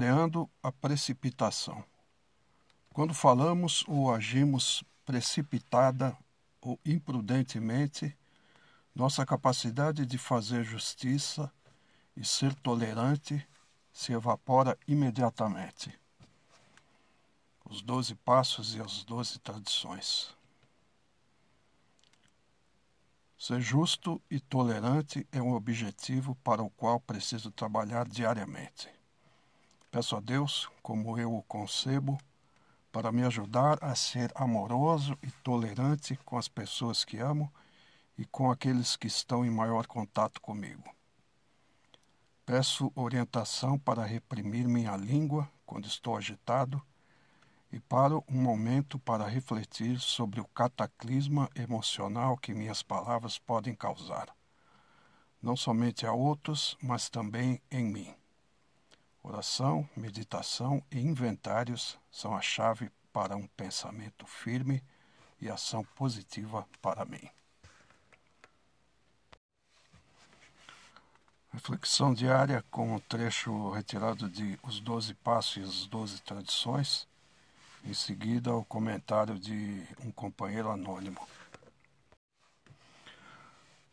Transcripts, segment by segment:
12 de outubro. Refreando a precipitação. Quando falamos ou agimos precipitada ou imprudentemente, nossa capacidade de fazer justiça e ser tolerante se evapora imediatamente. Os doze passos e as doze tradições. Ser justo e tolerante é um objetivo para o qual preciso trabalhar diariamente. Peço a Deus, como eu o concebo, para me ajudar a ser amoroso e tolerante com as pessoas que amo e com aqueles que estão em maior contato comigo. Peço orientação para reprimir minha língua quando estou agitado e paro um momento para refletir sobre o cataclisma emocional que minhas palavras podem causar, não somente a outros, mas também em mim. Oração, meditação e inventários são a chave para um pensamento firme e ação positiva para mim. Reflexão diária com um trecho retirado de Os Doze Passos e as Doze Tradições, em seguida, o comentário de um companheiro anônimo.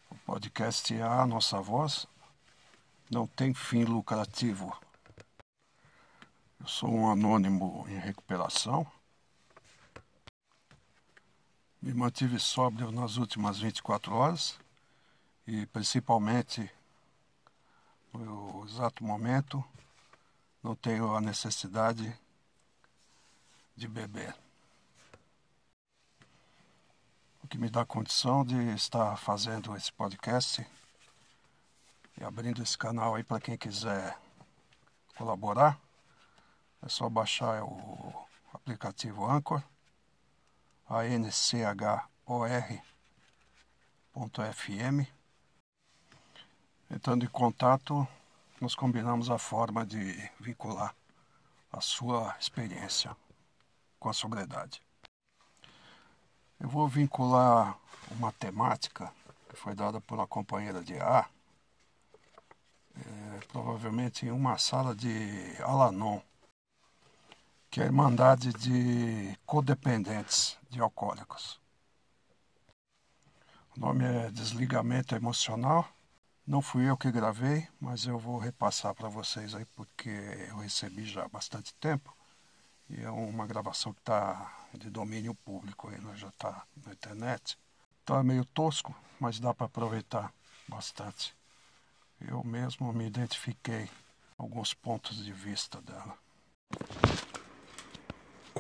O podcast A Nossa Voz não tem fim lucrativo. Eu sou um anônimo em recuperação. Me mantive sóbrio nas últimas 24 horas e, principalmente, no exato momento, não tenho a necessidade de beber. O que me dá condição de estar fazendo esse podcast e abrindo esse canal aí para quem quiser colaborar. É só baixar o aplicativo Anchor, anchor.fm. Entrando em contato, nós combinamos a forma de vincular a sua experiência com a sobriedade. Eu vou vincular uma temática que foi dada por uma companheira de ar, é, provavelmente em uma sala de Alanon, que é a Irmandade de Codependentes de Alcoólicos. O nome é Desligamento Emocional. Não fui eu que gravei, mas eu vou repassar para vocês aí porque eu recebi já há bastante tempo e é uma gravação que está de domínio público, aí, né? já está na internet. Então é meio tosco, mas dá para aproveitar bastante. Eu mesmo me identifiquei alguns pontos de vista dela.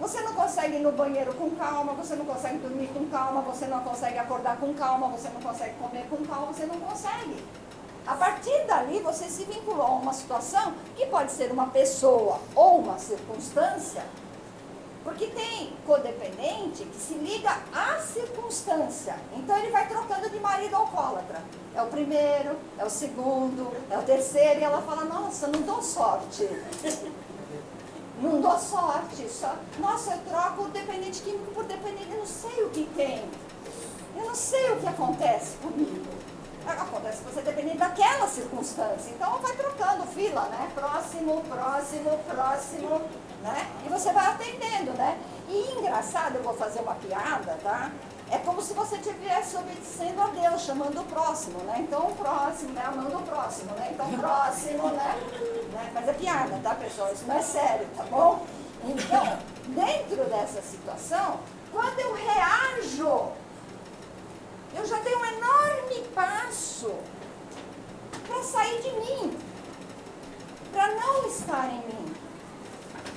você não consegue ir no banheiro com calma, você não consegue dormir com calma, você não consegue acordar com calma, você não consegue comer com calma, você não consegue. A partir dali você se vinculou a uma situação que pode ser uma pessoa ou uma circunstância porque tem codependente que se liga à circunstância. Então ele vai trocando de marido alcoólatra. É o primeiro, é o segundo, é o terceiro, e ela fala, nossa, não dou sorte. Não dou sorte. Só, nossa, eu troco dependente químico por dependente, eu não sei o que tem. Eu não sei o que acontece comigo. Acontece que você depende daquela circunstância. Então vai trocando fila, né? Próximo, próximo, próximo né? E você vai atendendo, né? E engraçado, eu vou fazer uma piada, tá? É como se você estivesse obedecendo a Deus, chamando o próximo, né? Então o próximo, né? Amando o próximo, né? Então próximo, né? né? Mas é piada, tá, pessoal? Isso não é sério, tá bom? Então, dentro dessa situação, quando eu reajo, eu já dei um enorme passo para sair de mim, para não estar em mim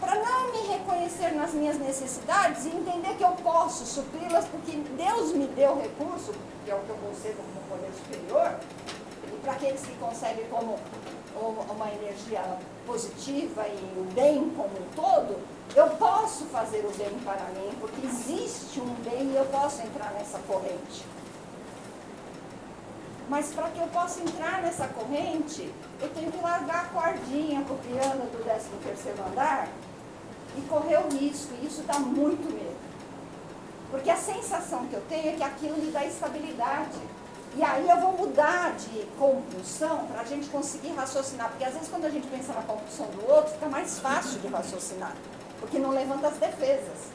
para não me reconhecer nas minhas necessidades e entender que eu posso supri-las porque Deus me deu recurso, que é o que eu concebo como poder superior, e para aqueles que concebem como uma energia positiva e o bem como um todo, Eu posso fazer o bem para mim, porque existe um bem e eu posso entrar nessa corrente. Mas para que eu possa entrar nessa corrente, eu tenho que largar a cordinha piano do 13 terceiro andar e correr o risco. E isso dá muito medo. Porque a sensação que eu tenho é que aquilo me dá estabilidade. E aí eu vou mudar de compulsão para a gente conseguir raciocinar. Porque às vezes quando a gente pensa na compulsão do outro, fica mais fácil de raciocinar. Porque não levanta as defesas.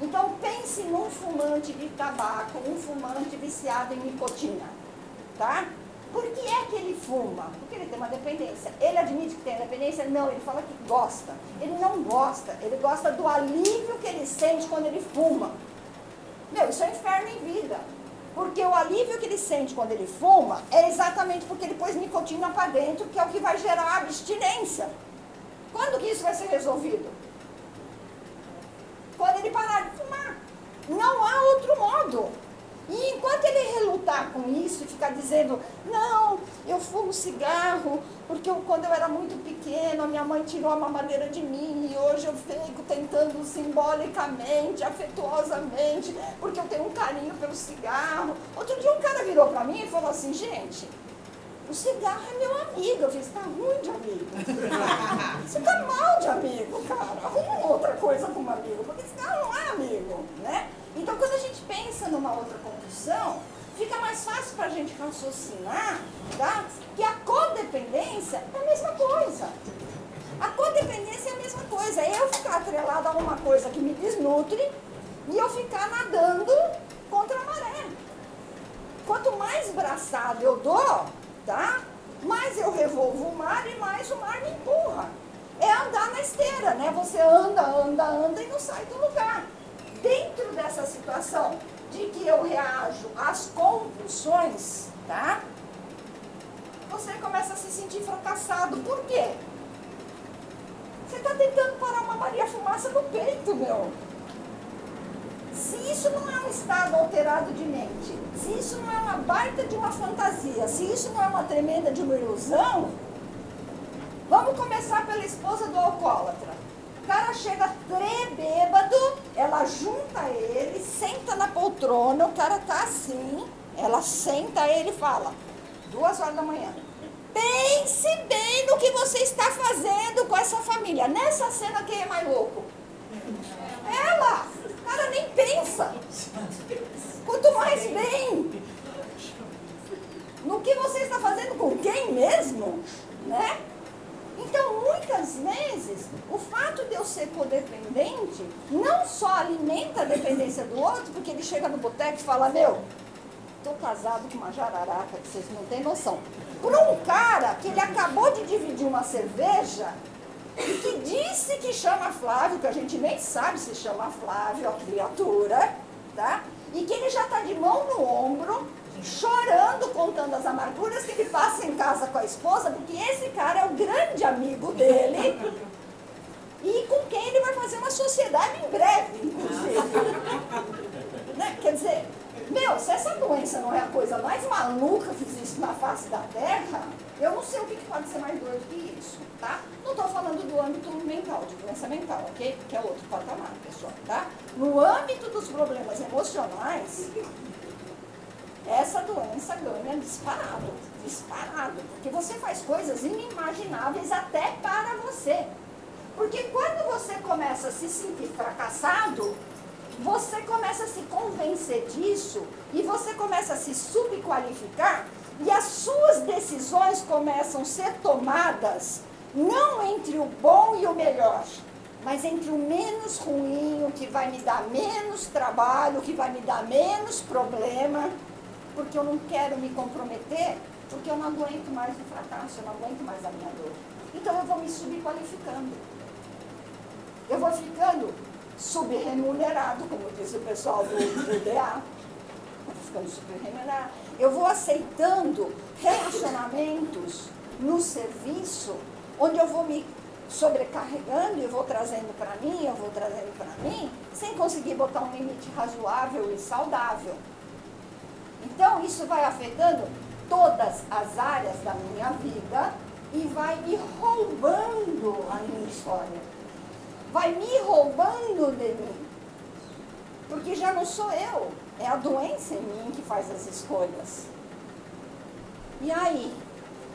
Então pense num fumante de tabaco, um fumante viciado em nicotina. Tá? Por que é que ele fuma? Porque ele tem uma dependência. Ele admite que tem dependência? Não, ele fala que gosta. Ele não gosta, ele gosta do alívio que ele sente quando ele fuma. Meu, isso é inferno em vida. Porque o alívio que ele sente quando ele fuma é exatamente porque ele pôs nicotina para dentro, que é o que vai gerar abstinência. Quando que isso vai ser resolvido? Quando ele parar de fumar. Não há outro modo. E enquanto ele relutar com isso e ficar dizendo, não, eu fumo cigarro, porque eu, quando eu era muito pequeno, a minha mãe tirou a mamadeira de mim e hoje eu fico tentando simbolicamente, afetuosamente, porque eu tenho um carinho pelo cigarro. Outro dia um cara virou para mim e falou assim, gente, o cigarro é meu amigo. Eu fiz, tá ruim de amigo. Você tá mal de amigo, cara. Arruma outra coisa como amigo, porque cigarro não é amigo, né? Então, quando a gente pensa numa outra condição, fica mais fácil para a gente raciocinar tá? que a codependência é a mesma coisa. A codependência é a mesma coisa. É eu ficar atrelado a uma coisa que me desnutre e eu ficar nadando contra a maré. Quanto mais braçado eu dou, tá? mais eu revolvo o mar e mais o mar me empurra. É andar na esteira, né? Você anda, anda, anda e não sai do lugar dentro dessa situação de que eu reajo às compulsões, tá? Você começa a se sentir fracassado. Por quê? Você está tentando parar uma Maria Fumaça no peito, meu. Se isso não é um estado alterado de mente, se isso não é uma baita de uma fantasia, se isso não é uma tremenda de uma ilusão, vamos começar pela esposa do alcoólatra. O cara chega bêbado, ela junta ele, senta na poltrona, o cara tá assim, ela senta ele e fala, duas horas da manhã, pense bem no que você está fazendo com essa família. Nessa cena, quem é mais louco? Ela! Cara nem pensa. Quanto mais bem. No que você está fazendo com quem mesmo? Né? Então, muitas vezes, o fato de eu ser codependente não só alimenta a dependência do outro, porque ele chega no boteco e fala, meu, estou casado com uma jararaca, que vocês não têm noção. Por um cara que ele acabou de dividir uma cerveja e que disse que chama Flávio, que a gente nem sabe se chama Flávio, a criatura, tá? E que ele já está de mão no ombro, chorando, contando as amarguras que ele passa em casa com a esposa, porque esse cara é o grande amigo dele e com quem ele vai fazer uma sociedade em breve, inclusive. né? Quer dizer, meu, se essa doença não é a coisa mais maluca que existe na face da Terra, eu não sei o que pode ser mais doido que isso, tá? Não estou falando do âmbito mental, de doença mental, ok? Que é outro patamar, pessoal, tá? No âmbito dos problemas emocionais, essa doença ganha disparado, disparado, porque você faz coisas inimagináveis até para você. Porque quando você começa a se sentir fracassado, você começa a se convencer disso e você começa a se subqualificar e as suas decisões começam a ser tomadas não entre o bom e o melhor, mas entre o menos ruim, o que vai me dar menos trabalho, o que vai me dar menos problema porque eu não quero me comprometer, porque eu não aguento mais o fracasso, eu não aguento mais a minha dor. Então eu vou me subqualificando. Eu vou ficando subremunerado, como diz o pessoal do, do. Eu vou ficando subremunerado. Eu vou aceitando relacionamentos no serviço, onde eu vou me sobrecarregando e vou trazendo para mim, eu vou trazendo para mim, sem conseguir botar um limite razoável e saudável. Então, isso vai afetando todas as áreas da minha vida e vai me roubando a minha história. vai me roubando de mim. Porque já não sou eu, é a doença em mim que faz as escolhas. E aí,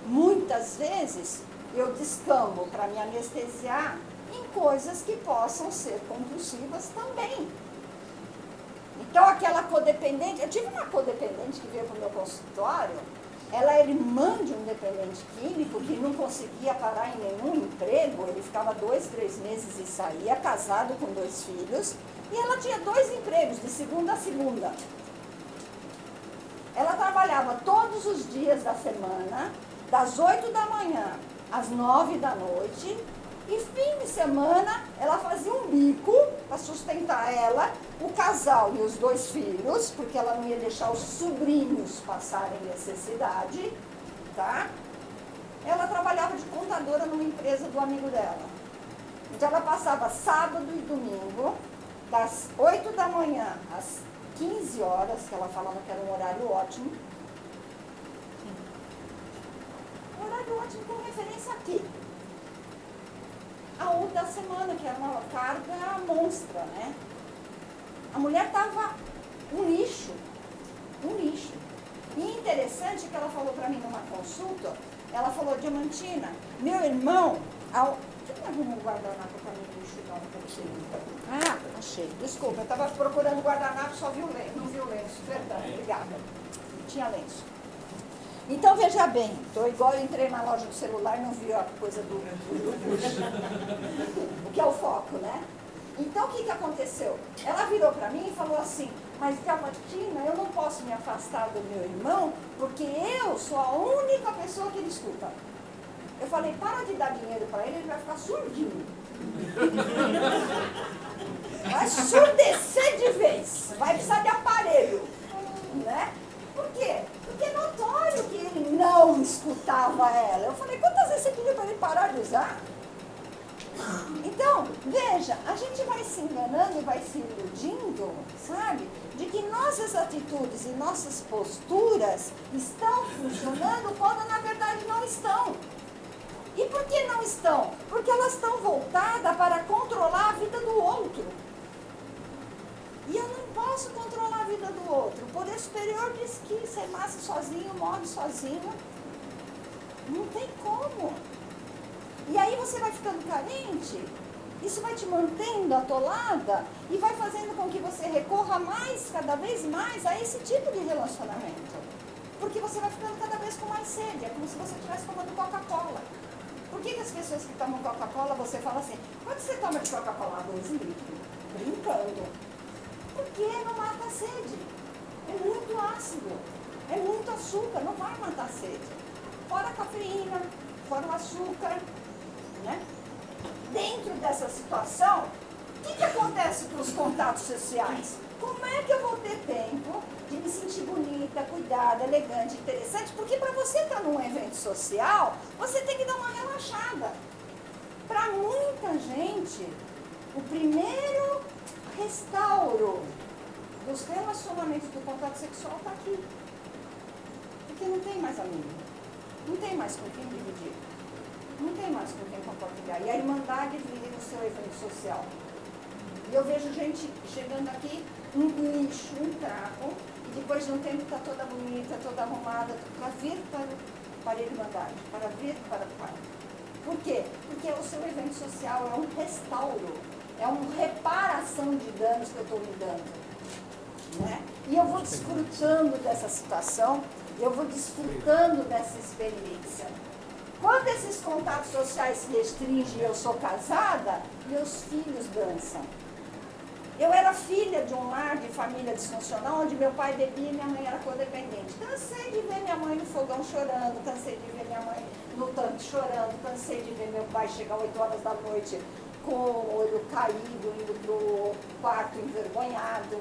muitas vezes, eu descambo para me anestesiar em coisas que possam ser compulsivas também. Então, aquela codependente, eu tive uma codependente que veio para o meu consultório, ela era irmã de um dependente químico que não conseguia parar em nenhum emprego, ele ficava dois, três meses e saía, casado com dois filhos, e ela tinha dois empregos, de segunda a segunda. Ela trabalhava todos os dias da semana, das oito da manhã às nove da noite, e fim de semana ela fazia um bico para sustentar ela, o casal e os dois filhos, porque ela não ia deixar os sobrinhos passarem necessidade, tá? Ela trabalhava de contadora numa empresa do amigo dela. Então ela passava sábado e domingo, das 8 da manhã às 15 horas, que ela falava que era um horário ótimo. Um horário ótimo com referência aqui a outra semana, que era uma carga monstra, né? A mulher estava um lixo, um lixo. E interessante que ela falou para mim numa consulta, ela falou, Diamantina, meu irmão, ao... Não arruma um guardanapo para mim enxugar um Ah, achei. Desculpa, eu estava procurando guardanapo, só vi o lenço, não vi o lenço. Perdão, obrigada. Tinha lenço. Então veja bem, estou igual eu entrei na loja do celular e não vi a coisa do, o que é o foco, né? Então o que, que aconteceu? Ela virou para mim e falou assim, mas Diamantina, eu não posso me afastar do meu irmão, porque eu sou a única pessoa que ele escuta. Eu falei, para de dar dinheiro para ele, ele vai ficar surdinho. Vai surdecer de vez, vai precisar de aparelho. Né? Por quê? Porque é notório que ele não escutava ela. Eu falei, quantas vezes você pediu para ele parar de usar? Então, veja, a gente vai se enganando e vai se iludindo, sabe? De que nossas atitudes e nossas posturas estão funcionando quando na verdade não estão. E por que não estão? Porque elas estão voltadas para controlar a vida do outro. E eu não posso controlar a vida do outro. O poder superior diz que você nasce sozinho, morre sozinho. Não tem como. E aí você vai ficando carente, isso vai te mantendo atolada e vai fazendo com que você recorra mais, cada vez mais, a esse tipo de relacionamento. Porque você vai ficando cada vez com mais sede, é como se você estivesse tomando Coca-Cola. Por que, que as pessoas que tomam Coca-Cola, você fala assim, quanto você toma de Coca-Cola? Dois litros. Brincando. Porque não mata a sede. É muito ácido, é muito açúcar, não vai matar a sede. Fora a cafeína, fora o açúcar. Né? Dentro dessa situação, o que, que acontece com os contatos sociais? Como é que eu vou ter tempo de me sentir bonita, cuidada, elegante, interessante? Porque para você estar num evento social, você tem que dar uma relaxada. Para muita gente, o primeiro restauro dos relacionamentos do contato sexual está aqui. Porque não tem mais amigo. Não tem mais com quem dividir. Não tem mais com quem compartilhar. E a irmandade vive no seu evento social. E eu vejo gente chegando aqui, um lixo, um trapo, e depois de um tempo está toda bonita, toda arrumada, para vir para, para a irmandade, para vir para o Pai. Por quê? Porque o seu evento social é um restauro é uma reparação de danos que eu estou me dando. Né? E eu vou desfrutando dessa situação, eu vou desfrutando dessa experiência. Quando esses contatos sociais se restringem eu sou casada, meus filhos dançam. Eu era filha de um lar de família disfuncional, onde meu pai bebia e minha mãe era codependente. Cansei de ver minha mãe no fogão chorando, cansei de ver minha mãe no tanque chorando, cansei de ver meu pai chegar 8 horas da noite com o olho caído, indo para o quarto envergonhado.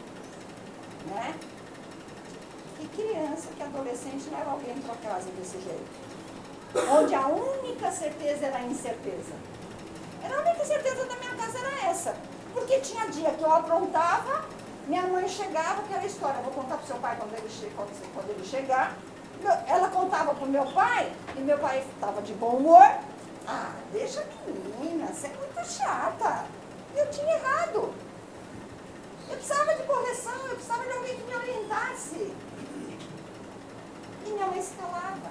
Né? Que criança, que adolescente leva alguém para casa desse jeito? Onde a única certeza era a incerteza. Era a única certeza da minha casa era essa. Porque tinha dia que eu aprontava, minha mãe chegava, aquela história, vou contar para o seu pai quando ele, quando, ele chegar. Ela contava para o meu pai, e meu pai estava de bom humor, ah, deixa a menina, você é muito chata. Eu tinha errado. Eu precisava de correção, eu precisava de alguém que me orientasse. E minha mãe se calava.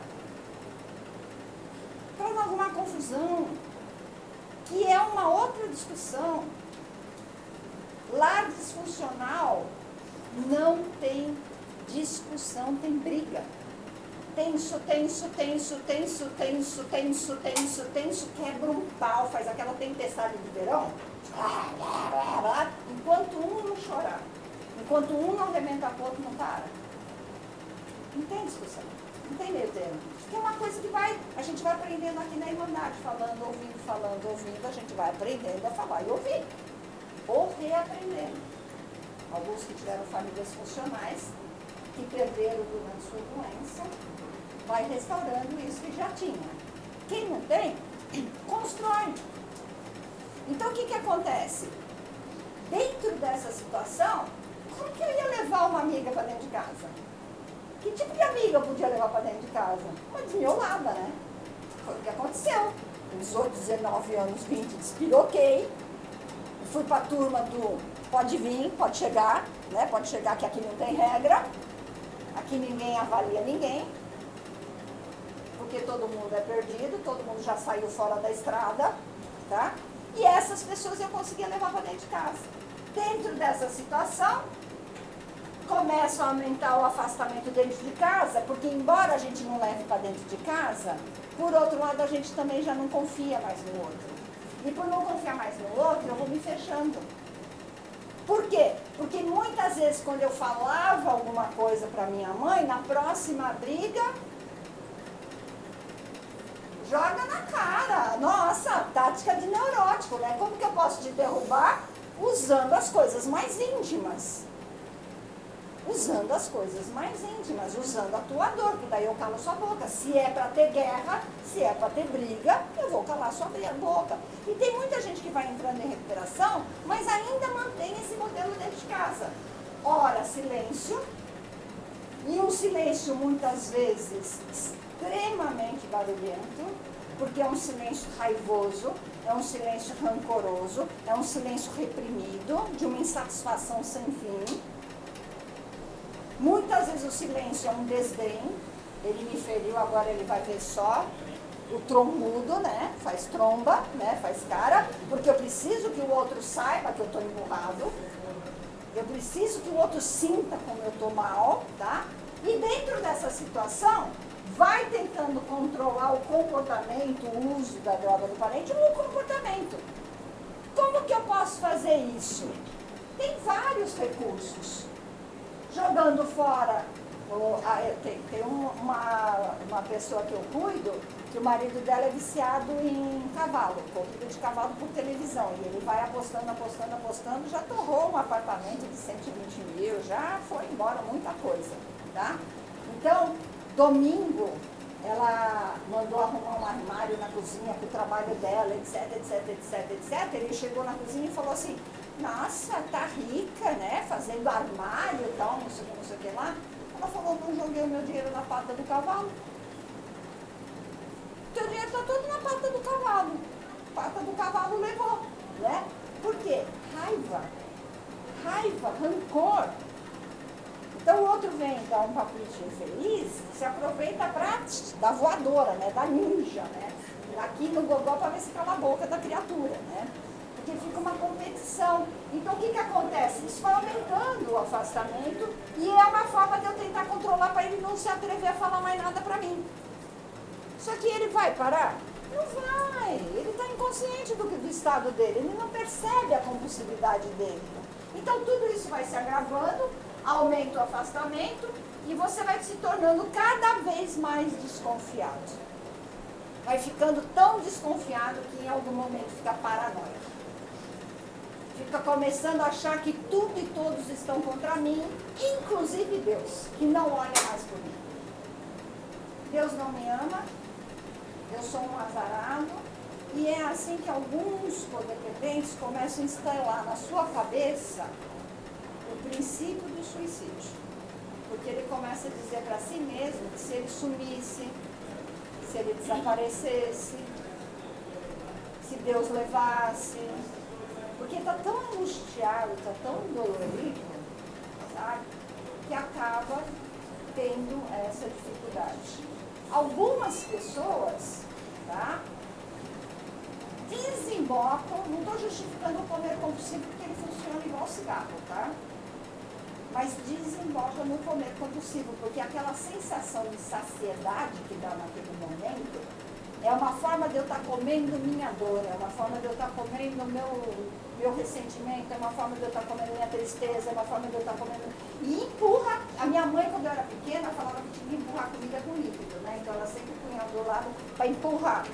Para não arrumar confusão. Que é uma outra discussão. Lar disfuncional não tem discussão, tem briga. Tenso, tenso, tenso, tenso, tenso, tenso, tenso, tenso, quebra um pau, faz aquela tempestade de verão. Enquanto um não chorar, enquanto um não arrebenta o outro, não para. Tem discussão, não tem meio termo. Que é uma coisa que vai, a gente vai aprendendo aqui na Irmandade, falando, ouvindo, falando, ouvindo, a gente vai aprendendo a falar e ouvir. Ou reaprendendo. Alguns que tiveram famílias funcionais, que perderam durante sua doença, vai restaurando isso que já tinha. Quem não tem, constrói. Então o que, que acontece? Dentro dessa situação, como que eu ia levar uma amiga para dentro de casa? Que tipo de amiga eu podia levar para dentro de casa? Uma desmiolada, né? Foi o que aconteceu. Com 18, 19 anos, 20, despiroquei. Fui para a turma do pode vir, pode chegar, né? Pode chegar que aqui não tem regra. Aqui ninguém avalia ninguém. Porque todo mundo é perdido, todo mundo já saiu fora da estrada, tá? E essas pessoas eu conseguia levar para dentro de casa. Dentro dessa situação, começa a aumentar o afastamento dentro de casa, porque embora a gente não leve para dentro de casa, por outro lado a gente também já não confia mais no outro. E por não confiar mais no outro, eu vou me fechando. Por quê? Porque muitas vezes quando eu falava alguma coisa para minha mãe, na próxima briga, joga na cara. Nossa, tática de neurótico, né? Como que eu posso te derrubar? Usando as coisas mais íntimas. Usando as coisas mais íntimas, usando a tua dor, que daí eu calo sua boca. Se é para ter guerra, se é para ter briga, eu vou calar sua boca. E tem muita gente que vai entrando em recuperação, mas ainda mantém esse modelo dentro de casa. Ora, silêncio, e um silêncio muitas vezes extremamente barulhento, porque é um silêncio raivoso, é um silêncio rancoroso, é um silêncio reprimido, de uma insatisfação sem fim. Muitas vezes o silêncio é um desdém, ele me feriu, agora ele vai ver só. O trombudo, né? Faz tromba, né? Faz cara, porque eu preciso que o outro saiba que eu estou empurrado. Eu preciso que o outro sinta como eu estou mal, tá? E dentro dessa situação, vai tentando controlar o comportamento, o uso da droga do parente ou o comportamento. Como que eu posso fazer isso? Tem vários recursos. Jogando fora, tem, tem uma, uma pessoa que eu cuido, que o marido dela é viciado em cavalo, corrida de cavalo por televisão. E ele vai apostando, apostando, apostando, já torrou um apartamento de 120 mil, já foi embora muita coisa. Tá? Então, Domingo, ela mandou arrumar um armário na cozinha para o trabalho dela, etc, etc, etc, etc. Ele chegou na cozinha e falou assim, nossa, tá rica, né? Fazendo armário e tal, não sei o que, não sei o que lá. Ela falou, não joguei o meu dinheiro na pata do cavalo. Teu dinheiro está todo na pata do cavalo. Pata do cavalo levou, né? Por quê? Raiva. Raiva, rancor então o outro vem dar um paputinho feliz, se aproveita para da voadora, né? Da ninja, né? Aqui no gogó para ver se cala a boca da criatura, né? Porque fica uma competição. Então o que, que acontece? Isso vai aumentando o afastamento e é uma forma de eu tentar controlar para ele não se atrever a falar mais nada para mim. Só que ele vai parar? Não vai. Ele está inconsciente do, do estado dele, ele não percebe a compulsividade dele. Então tudo isso vai se agravando aumenta o afastamento e você vai se tornando cada vez mais desconfiado. Vai ficando tão desconfiado que em algum momento fica paranoico. Fica começando a achar que tudo e todos estão contra mim, inclusive Deus, que não olha mais por mim. Deus não me ama, eu sou um azarado, e é assim que alguns codependentes começam a instalar na sua cabeça princípio do suicídio. Porque ele começa a dizer para si mesmo que se ele sumisse, se ele desaparecesse, se Deus levasse, Porque está tão angustiado, está tão dolorido, sabe? Que acaba tendo essa dificuldade. Algumas pessoas, tá? Desembocam, não estou justificando o comer compulsivo porque ele funciona igual cigarro, tá? Mas desemboca no comer compulsivo, porque aquela sensação de saciedade que dá naquele momento é uma forma de eu estar tá comendo minha dor, é uma forma de eu estar tá comendo meu, meu ressentimento, é uma forma de eu estar tá comendo minha tristeza, é uma forma de eu estar comendo. E empurra. A minha mãe, quando eu era pequena, falava que tinha que empurrar comida com líquido, né? Então ela sempre punha do lado para empurrar.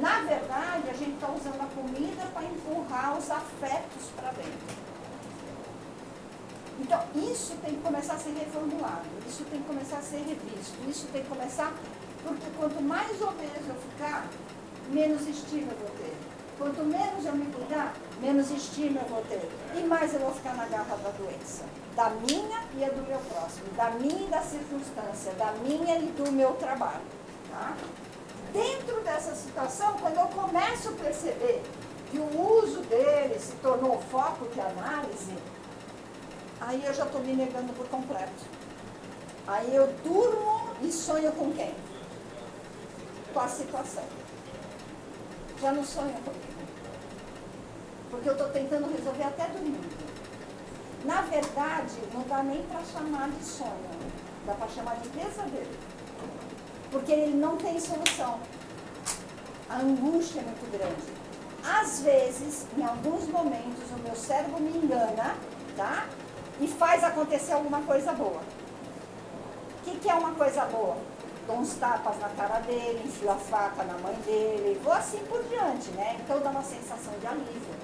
Na verdade, a gente está usando a comida para empurrar os afetos para dentro. Então, isso tem que começar a ser reformulado, isso tem que começar a ser revisto, isso tem que começar, porque quanto mais obeso eu ficar, menos estima eu vou ter. Quanto menos eu me cuidar, menos estima eu vou ter. E mais eu vou ficar na garra da doença. Da minha e a do meu próximo. Da minha e da circunstância. Da minha e do meu trabalho. Tá? Dentro dessa situação, quando eu começo a perceber que o uso dele se tornou foco de análise, aí eu já estou me negando por completo. Aí eu durmo e sonho com quem? Com a situação. Já não sonho comigo. Porque eu estou tentando resolver até dormindo. Na verdade, não dá nem para chamar de sonho. Dá para chamar de pesadelo. Porque ele não tem solução. A angústia é muito grande. Às vezes, em alguns momentos, o meu cérebro me engana, tá? E faz acontecer alguma coisa boa. O que, que é uma coisa boa? Dou uns tapas na cara dele, enfio a faca na mãe dele, vou assim por diante, né? Então dá uma sensação de alívio.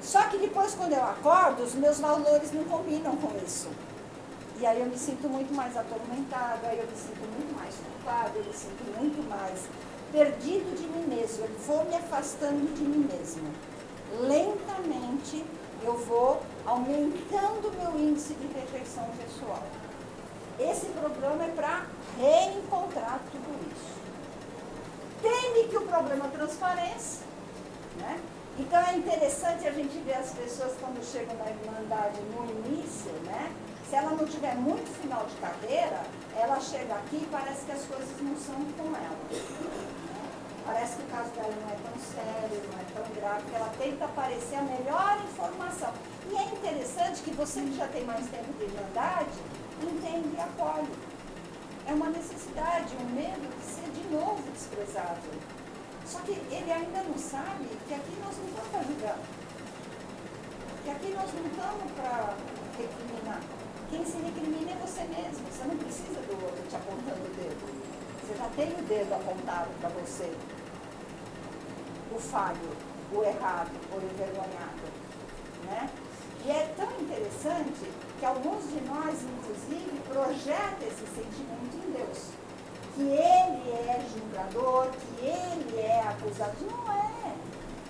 Só que depois, quando eu acordo, os meus valores não combinam com isso. E aí eu me sinto muito mais atormentada, aí eu me sinto muito mais culpada, eu me sinto muito mais perdido de mim mesmo. Eu vou me afastando de mim mesmo. Lentamente eu vou aumentando meu índice de rejeição pessoal. Esse programa é para reencontrar tudo isso. Teme que o problema transpareça, né? Então é interessante a gente ver as pessoas quando chegam na Irmandade no início, né? Se ela não tiver muito final de carreira, ela chega aqui e parece que as coisas não são com ela. Parece que o caso dela não é tão sério, não é tão grave, porque ela tenta aparecer a melhor informação. E é interessante que você que já tem mais tempo de irmandade, entende e acolhe. É uma necessidade, um medo de ser de novo desprezado. Só que ele ainda não sabe que aqui nós não estamos para julgar. Que aqui nós não estamos para recriminar. Quem se recrimina é você mesmo. Você não precisa do outro te apontando o dedo. Você já tem o dedo apontado para você o falho, o errado, o envergonhado. Né? E é tão interessante que alguns de nós, inclusive, projetam esse sentimento em Deus. Que ele é julgador, que ele é acusado. Não é,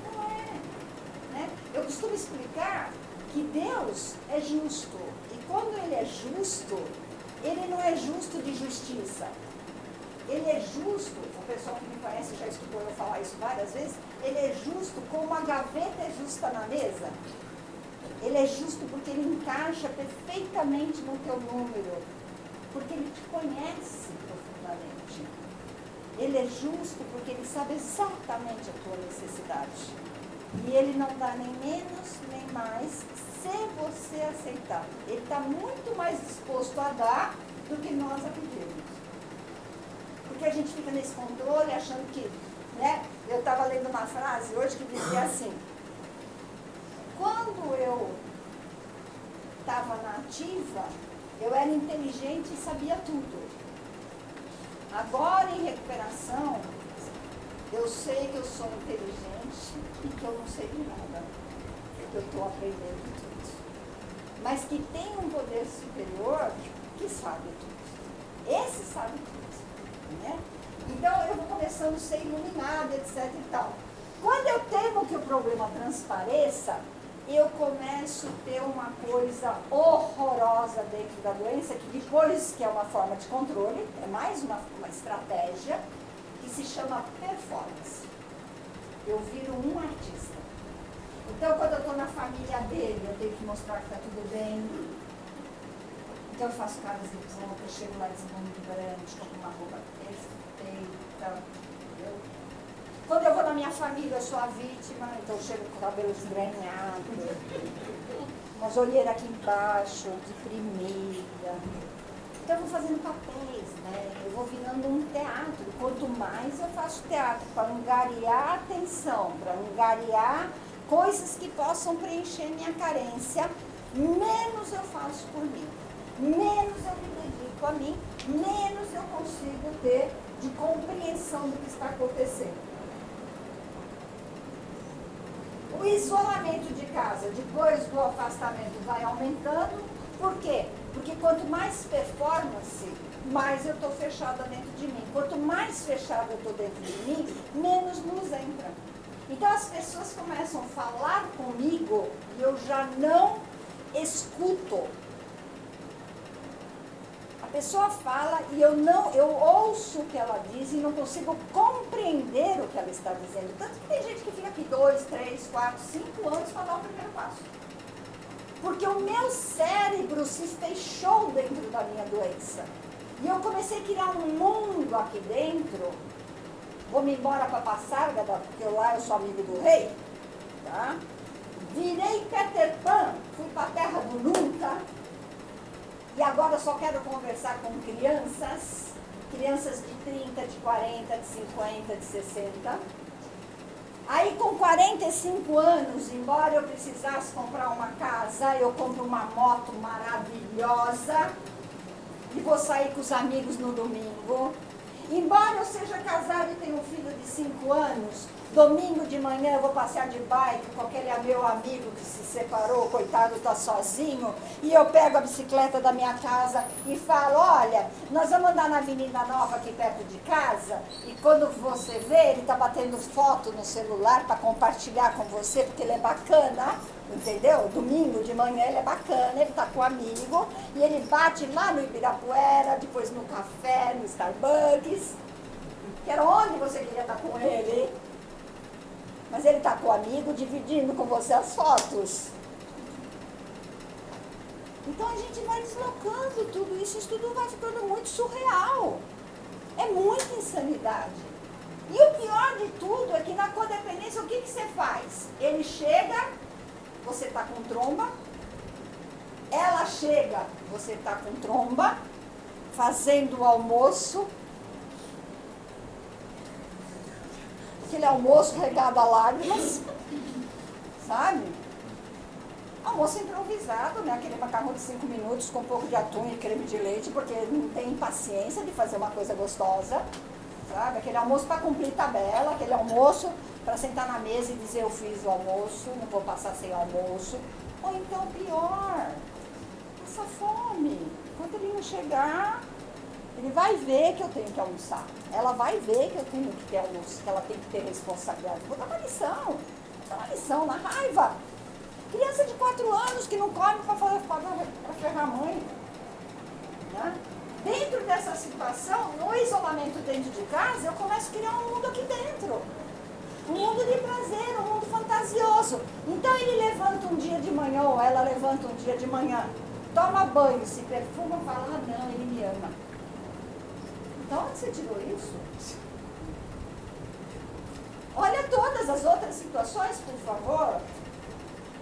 não é. Né? Eu costumo explicar que Deus é justo. E quando ele é justo, ele não é justo de justiça. Ele é justo, o pessoal que me conhece já escutou eu falar isso várias vezes, ele é justo como a gaveta é justa na mesa. Ele é justo porque ele encaixa perfeitamente no teu número, porque ele te conhece profundamente. Ele é justo porque ele sabe exatamente a tua necessidade. E ele não dá nem menos nem mais se você aceitar. Ele está muito mais disposto a dar do que nós a pedirmos. Porque a gente fica nesse controle achando que né? Eu estava lendo uma frase hoje que dizia assim, quando eu estava na ativa, eu era inteligente e sabia tudo. Agora em recuperação, eu sei que eu sou inteligente e que eu não sei de nada. Que eu estou aprendendo tudo. Mas que tem um poder superior que sabe tudo. Esse sabe tudo. Né? Então eu vou começando a ser iluminada, etc e tal. Quando eu temo que o problema transpareça, eu começo a ter uma coisa horrorosa dentro da doença, que depois que é uma forma de controle, é mais uma, uma estratégia, que se chama performance. Eu viro um artista. Então, quando eu estou na família dele, eu tenho que mostrar que está tudo bem. Então, eu faço caras de pronto, eu chego lá muito grande, com uma roupa perfeita. Eu, quando eu vou na minha família, eu sou a vítima, então chego com o cabelo esgranhado, umas olheiras aqui embaixo, deprimida. Então, eu vou fazendo papéis, né? Eu vou virando um teatro. Quanto mais eu faço teatro, para angariar atenção, para angariar coisas que possam preencher minha carência, menos eu faço por mim, menos eu me dedico a mim, menos eu consigo ter de compreensão do que está acontecendo. O isolamento de casa, depois do afastamento, vai aumentando. Por quê? Porque quanto mais performance, mais eu estou fechada dentro de mim. Quanto mais fechada eu estou dentro de mim, menos luz entra. Então as pessoas começam a falar comigo e eu já não escuto. Pessoa fala e eu não, eu ouço o que ela diz e não consigo compreender o que ela está dizendo. Tanto que tem gente que fica aqui dois, três, quatro, cinco anos para dar o primeiro passo. Porque o meu cérebro se fechou dentro da minha doença. E eu comecei a criar um mundo aqui dentro vou-me embora para Passarga, porque lá eu sou amigo do rei, tá? Virei Peter Pan, fui para a terra do nunca, e agora só quero conversar com crianças, crianças de 30, de 40, de 50, de 60. Aí com 45 anos, embora eu precisasse comprar uma casa, eu compro uma moto maravilhosa e vou sair com os amigos no domingo. Embora eu seja casado e tenha um filho de 5 anos, domingo de manhã eu vou passear de bike com aquele meu amigo que se separou, coitado, está sozinho, e eu pego a bicicleta da minha casa e falo, olha, nós vamos andar na Avenida Nova aqui perto de casa, e quando você vê, ele está batendo foto no celular para compartilhar com você, porque ele é bacana, entendeu? Domingo de manhã ele é bacana, ele tá com um amigo e ele bate lá no Ibirapuera, depois no café, no Starbucks, que era onde você queria estar com ele. Mas ele tá com o amigo dividindo com você as fotos. Então a gente vai deslocando tudo isso, isso tudo vai ficando muito surreal. É muita insanidade. E o pior de tudo é que na codependência o que, que você faz? Ele chega você está com tromba. Ela chega, você está com tromba, fazendo o almoço. Aquele almoço regado a lágrimas, sabe? Almoço improvisado, né? Aquele macarrão de cinco minutos com um pouco de atum e creme de leite, porque não tem paciência de fazer uma coisa gostosa, sabe? Aquele almoço para cumprir tabela, aquele almoço para sentar na mesa e dizer eu fiz o almoço, não vou passar sem almoço. Ou então pior, passa fome. Quando ele não chegar, ele vai ver que eu tenho que almoçar. Ela vai ver que eu tenho que ter almoço, que ela tem que ter responsabilidade. Vou dar uma lição. Vou dar uma lição na raiva. Criança de 4 anos que não come para ferrar a mãe. Né? Dentro dessa situação, no isolamento dentro de casa, eu começo a criar um mundo aqui dentro um mundo de prazer, um mundo fantasioso. Então ele levanta um dia de manhã, ou ela levanta um dia de manhã, toma banho, se perfuma, fala, ah não, ele me ama. Então onde você tirou isso? Olha todas as outras situações, por favor.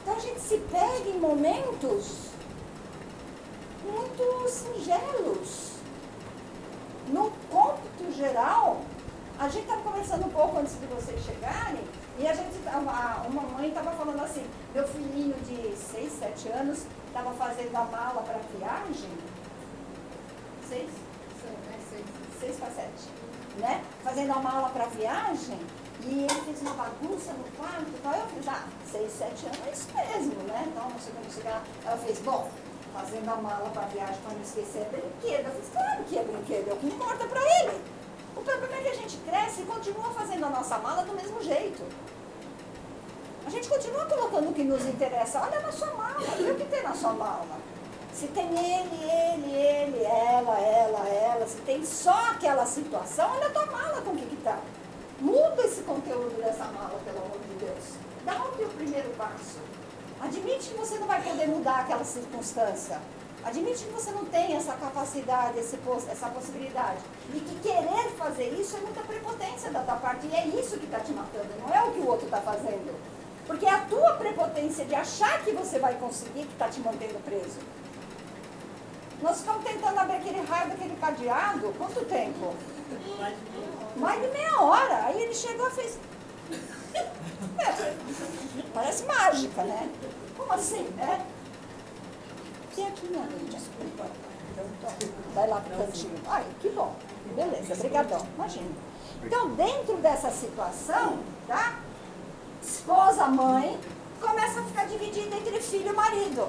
Então a gente se pega em momentos muito singelos. No cômputo geral, a gente estava conversando um pouco antes de vocês chegarem, e a gente, uma, uma mãe estava falando assim, meu filhinho de 6, 7 anos estava fazendo a mala para viagem. 6? 6 para 7. Né? Fazendo a mala para viagem, e ele fez uma bagunça no quarto, então eu fiz, ah, 6, 7 anos é isso mesmo, né? Então, não sei como chegar. Ela fez, bom, fazendo a mala para viagem para não esquecer é brinquedo. Eu fiz, claro que é brinquedo, é o que importa para ele. O problema é que a gente cresce e continua fazendo a nossa mala do mesmo jeito. A gente continua colocando o que nos interessa. Olha na sua mala, vê o que tem na sua mala. Se tem ele, ele, ele, ela, ela, ela, se tem só aquela situação, olha a tua mala com o que está. Muda esse conteúdo dessa mala, pelo amor de Deus. Dá o teu primeiro passo. Admite que você não vai poder mudar aquela circunstância. Admite que você não tem essa capacidade, esse, essa possibilidade. E que querer fazer isso é muita prepotência da tua parte. E é isso que está te matando, não é o que o outro está fazendo. Porque é a tua prepotência de achar que você vai conseguir que está te mantendo preso. Nós estamos tentando abrir aquele raio daquele cadeado, quanto tempo? Mais de meia hora. Aí ele chegou e fez. É, parece mágica, né? Como assim? É? Tem aqui, minha mãe, desculpa. Vai lá pro cantinho. Ai, que bom. Beleza, brigadão. Imagina. Então, dentro dessa situação, tá? Esposa, mãe, começa a ficar dividida entre filho e marido.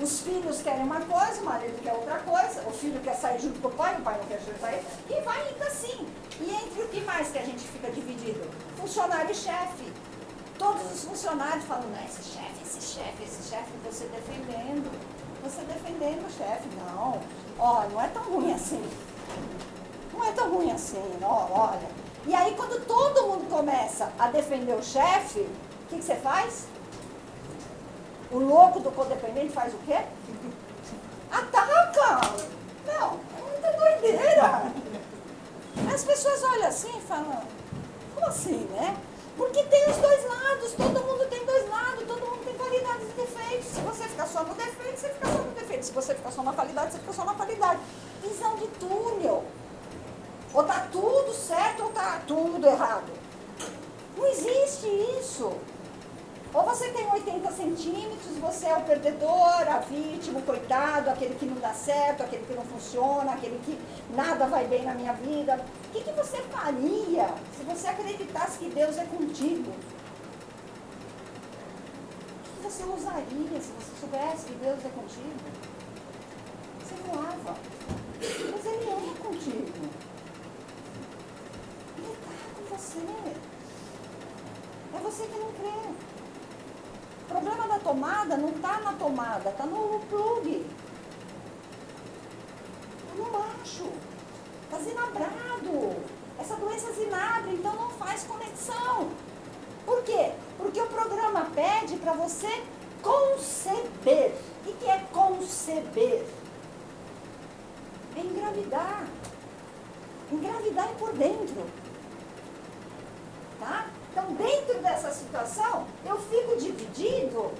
Os filhos querem uma coisa, o marido quer outra coisa, o filho quer sair junto com o pai, o pai não quer sair, e vai indo assim. E entre o que mais que a gente fica dividido? Funcionário e chefe. Todos os funcionários falam, não, esse chefe, esse chefe, esse chefe, você defendendo. Você defendendo o chefe. Não, ó, não é tão ruim assim. Não é tão ruim assim, ó, olha. E aí quando todo mundo começa a defender o chefe, o que, que você faz? O louco do codependente faz o quê? Ataca! Não, é muita doideira. As pessoas olham assim e falam, como assim, né? Porque tem os dois lados, todo mundo tem dois lados, todo mundo tem qualidades e defeitos. Se você ficar só no defeito, você fica só no defeito. Se você ficar só na qualidade, você fica só na qualidade. Visão de túnel. Ou tá tudo certo ou tá tudo errado. Não existe isso. Ou você tem 80 centímetros, você é o perdedor, a vítima, o coitado, aquele que não dá certo, aquele que não funciona, aquele que nada vai bem na minha vida. O que, que você faria se você acreditasse que Deus é contigo? O que você usaria se você soubesse que Deus é contigo? Você voava. Mas Ele é contigo. Ele está com você. É você que não crê. O problema da tomada não está na tomada, está no plug. Está no macho. Está zinabrado. Essa doença zinabra, então não faz conexão. Por quê? Porque o programa pede para você conceber. O que é conceber? É engravidar. Engravidar é por dentro. Tá? Então, dentro dessa situação, eu fico dividido.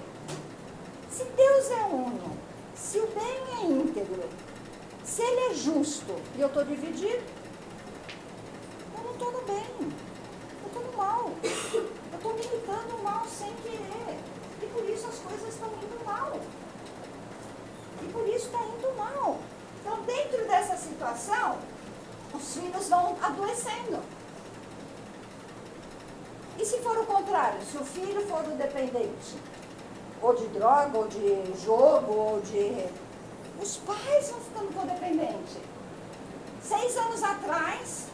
Se Deus é uno, se o bem é íntegro, se ele é justo e eu estou dividido, eu não estou no bem, eu estou no mal. Eu estou militando o mal sem querer. E por isso as coisas estão indo mal. E por isso está indo mal. Então, dentro dessa situação, os filhos vão adoecendo. E se for o contrário, se o filho for o dependente, ou de droga, ou de jogo, ou de. Os pais vão ficando codependentes. Seis anos atrás,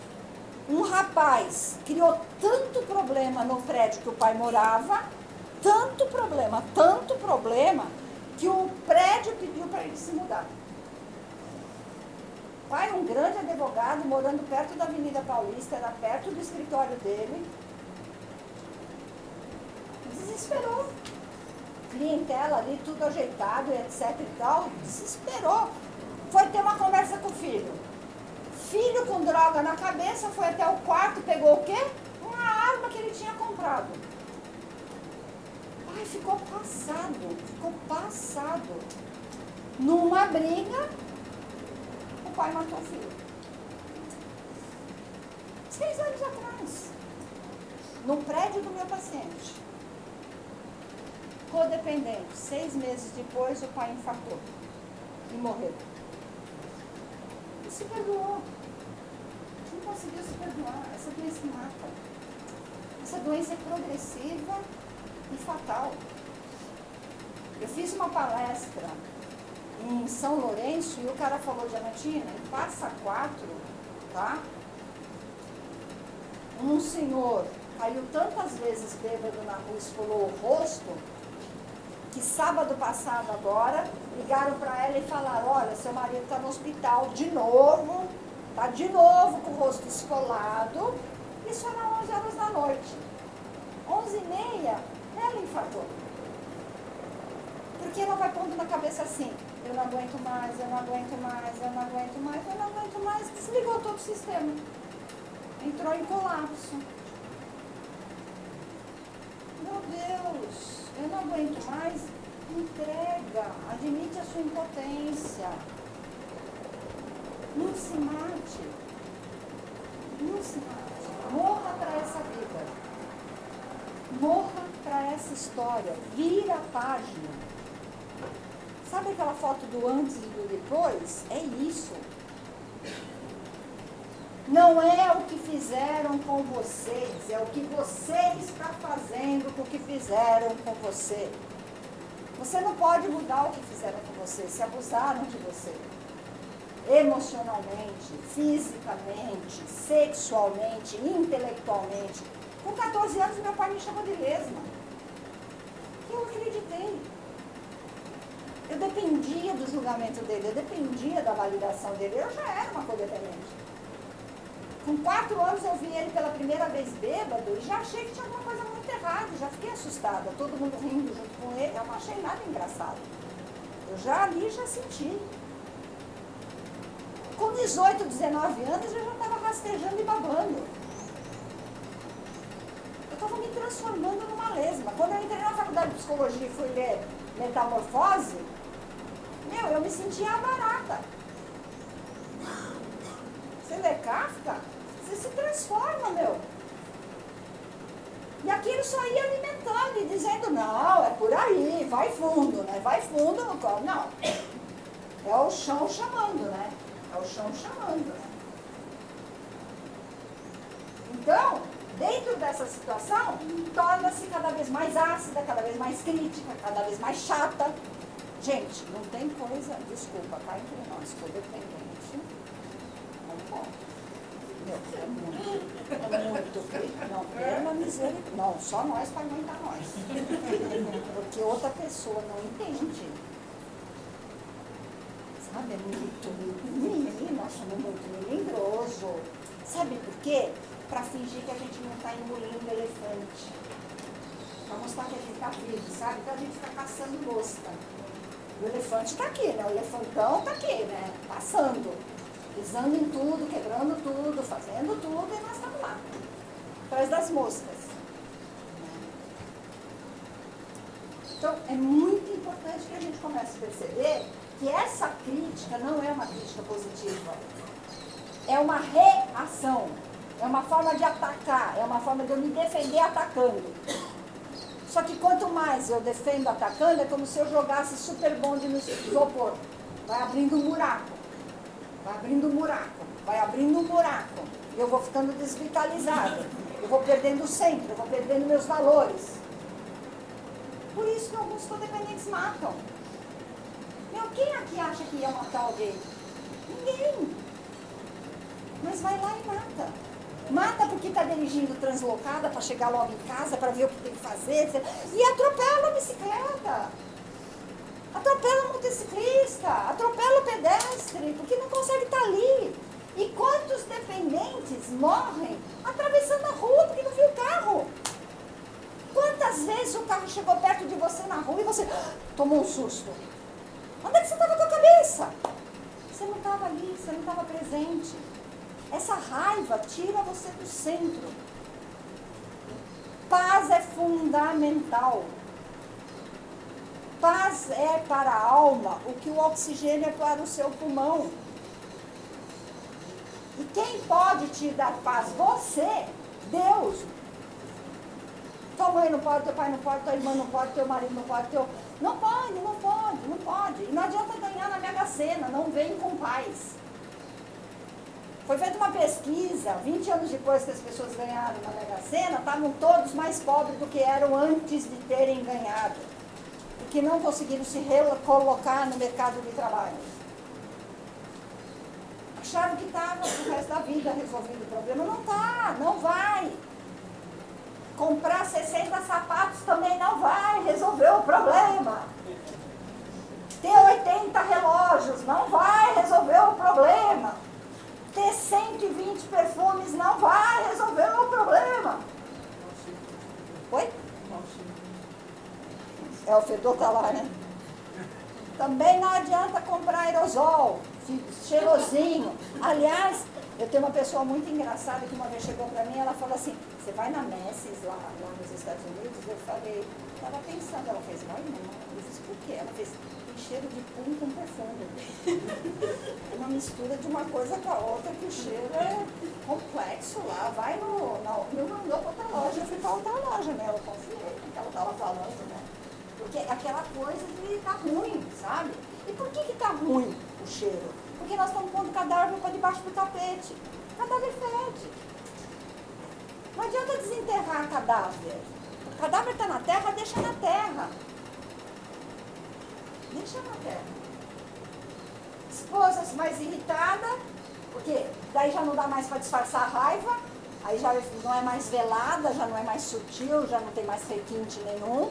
um rapaz criou tanto problema no prédio que o pai morava, tanto problema, tanto problema, que o prédio pediu para ele se mudar. O pai, um grande advogado, morando perto da Avenida Paulista, era perto do escritório dele, desesperou. Clientela ali, tudo ajeitado, etc e tal, desesperou. Foi ter uma conversa com o filho. Filho com droga na cabeça, foi até o quarto, pegou o quê? Uma arma que ele tinha comprado. Pai ficou passado, ficou passado. Numa briga, o pai matou o filho. Seis anos atrás. No prédio do meu paciente codependente. Seis meses depois, o pai infartou e morreu. E se perdoou. Não conseguiu se perdoar. Essa doença mata. Essa doença é progressiva e fatal. Eu fiz uma palestra em São Lourenço e o cara falou, Diamantina, Passa Quatro, tá? Um senhor caiu tantas vezes bêbado na rua e esfolou o rosto que sábado passado agora, ligaram para ela e falaram, olha, seu marido está no hospital de novo, está de novo com o rosto esfolado. Isso era 11 horas da noite. 11 e meia, Ela infartou. Porque ela vai pondo na cabeça assim, eu não aguento mais, eu não aguento mais, eu não aguento mais, eu não aguento mais, desligou todo o sistema. Entrou em colapso. Meu Deus, eu não aguento mais, entrega, admite a sua impotência. Não se mate. Não se mate. Morra para essa vida. Morra para essa história. Vira a página. Sabe aquela foto do antes e do depois? É isso. Não é o que fizeram com vocês, é o que você está fazendo com o que fizeram com você. Você não pode mudar o que fizeram com você, se abusaram de você. Emocionalmente, fisicamente, sexualmente, intelectualmente. Com 14 anos, meu pai me chamou de lesma. Eu acreditei. Eu dependia do julgamento dele, eu dependia da validação dele. Eu já era uma codependente. Com quatro anos eu vi ele pela primeira vez bêbado e já achei que tinha alguma coisa muito errada, já fiquei assustada, todo mundo rindo junto com ele, eu não achei nada engraçado. Eu já ali já senti. Com 18, 19 anos eu já estava rastejando e babando. Eu estava me transformando numa lesma. Quando eu entrei na faculdade de psicologia e fui ler Metamorfose, meu, eu me sentia barata. Você lê Kafka, você se transforma, meu. E aquilo só ia alimentando e dizendo, não, é por aí, vai fundo, né? Vai fundo no colo. Não. É o chão chamando, né? É o chão chamando, né? Então, dentro dessa situação, torna-se cada vez mais ácida, cada vez mais crítica, cada vez mais chata. Gente, não tem coisa, desculpa, tá entre nós, codependente. É muito, é muito. Não, pela misericórdia. Não, só nós para aguentar nós. Porque outra pessoa não entende. Sabe, é muito, menino, nós somos muito melindroso. Sabe por quê? Para fingir que a gente não está engolindo elefante. Para mostrar que a gente está vivo, sabe? Então a gente fica caçando mosca. O elefante está aqui, né? O elefantão está aqui, né? Passando. Pisando em tudo, quebrando tudo, fazendo tudo, e nós estamos lá. Atrás das moscas. Então, é muito importante que a gente comece a perceber que essa crítica não é uma crítica positiva. É uma reação. É uma forma de atacar. É uma forma de eu me defender atacando. Só que quanto mais eu defendo atacando, é como se eu jogasse super bonde no isopor. Vai abrindo um buraco. Vai abrindo um buraco. Vai abrindo um buraco. Eu vou ficando desvitalizada. Eu vou perdendo o centro. Eu vou perdendo meus valores. Por isso que alguns codependentes matam. Meu, quem aqui acha que ia matar alguém? Ninguém. Mas vai lá e mata. Mata porque está dirigindo translocada para chegar logo em casa, para ver o que tem que fazer. E atropela a bicicleta. Atropela o motociclista. Atropela o pedestre, porque não consegue estar tá ali. E quantos dependentes morrem atravessando a rua porque não viu o carro? Quantas vezes o carro chegou perto de você na rua e você tomou um susto? Onde é que você estava com a cabeça? Você não estava ali, você não estava presente. Essa raiva tira você do centro. Paz é fundamental. Paz é para a alma o que o oxigênio é para o seu pulmão. E quem pode te dar paz? Você, Deus. Tua mãe não pode, teu pai não pode, tua irmã não pode, teu marido não pode, teu. Não pode, não pode, não pode. E não adianta ganhar na Mega Sena, não vem com paz. Foi feita uma pesquisa, 20 anos depois que as pessoas ganharam na Mega Sena, estavam todos mais pobres do que eram antes de terem ganhado. Que não conseguiram se recolocar no mercado de trabalho. Acharam que estava o resto da vida resolvido o problema. Não está, não vai. Comprar 60 sapatos também não vai resolver o problema. Ter 80 relógios não vai resolver o problema. Ter 120 perfumes não vai resolver o problema. Oi? É, o fedor tá lá, né? Também não adianta comprar aerosol, cheirosinho. Aliás, eu tenho uma pessoa muito engraçada que uma vez chegou para mim, ela falou assim, você vai na Messis lá, lá nos Estados Unidos? Eu falei, estava pensando, ela fez, vai não. Eu fiz, por quê? Ela fez, cheiro de pum com perfume. uma mistura de uma coisa com a outra, que o cheiro é complexo lá. Vai no. no me mandou para outra loja, eu fui para outra loja, né? Eu confiei no que ela estava falando, né? Porque aquela coisa de tá ruim, sabe? E por que que tá ruim o cheiro? Porque nós estamos pondo cadáver para debaixo do tapete. Cadáver fede. Não adianta desenterrar cadáver. O cadáver está na terra, deixa na terra. Deixa na terra. Esposa mais irritada, porque daí já não dá mais para disfarçar a raiva, aí já não é mais velada, já não é mais sutil, já não tem mais requinte nenhum,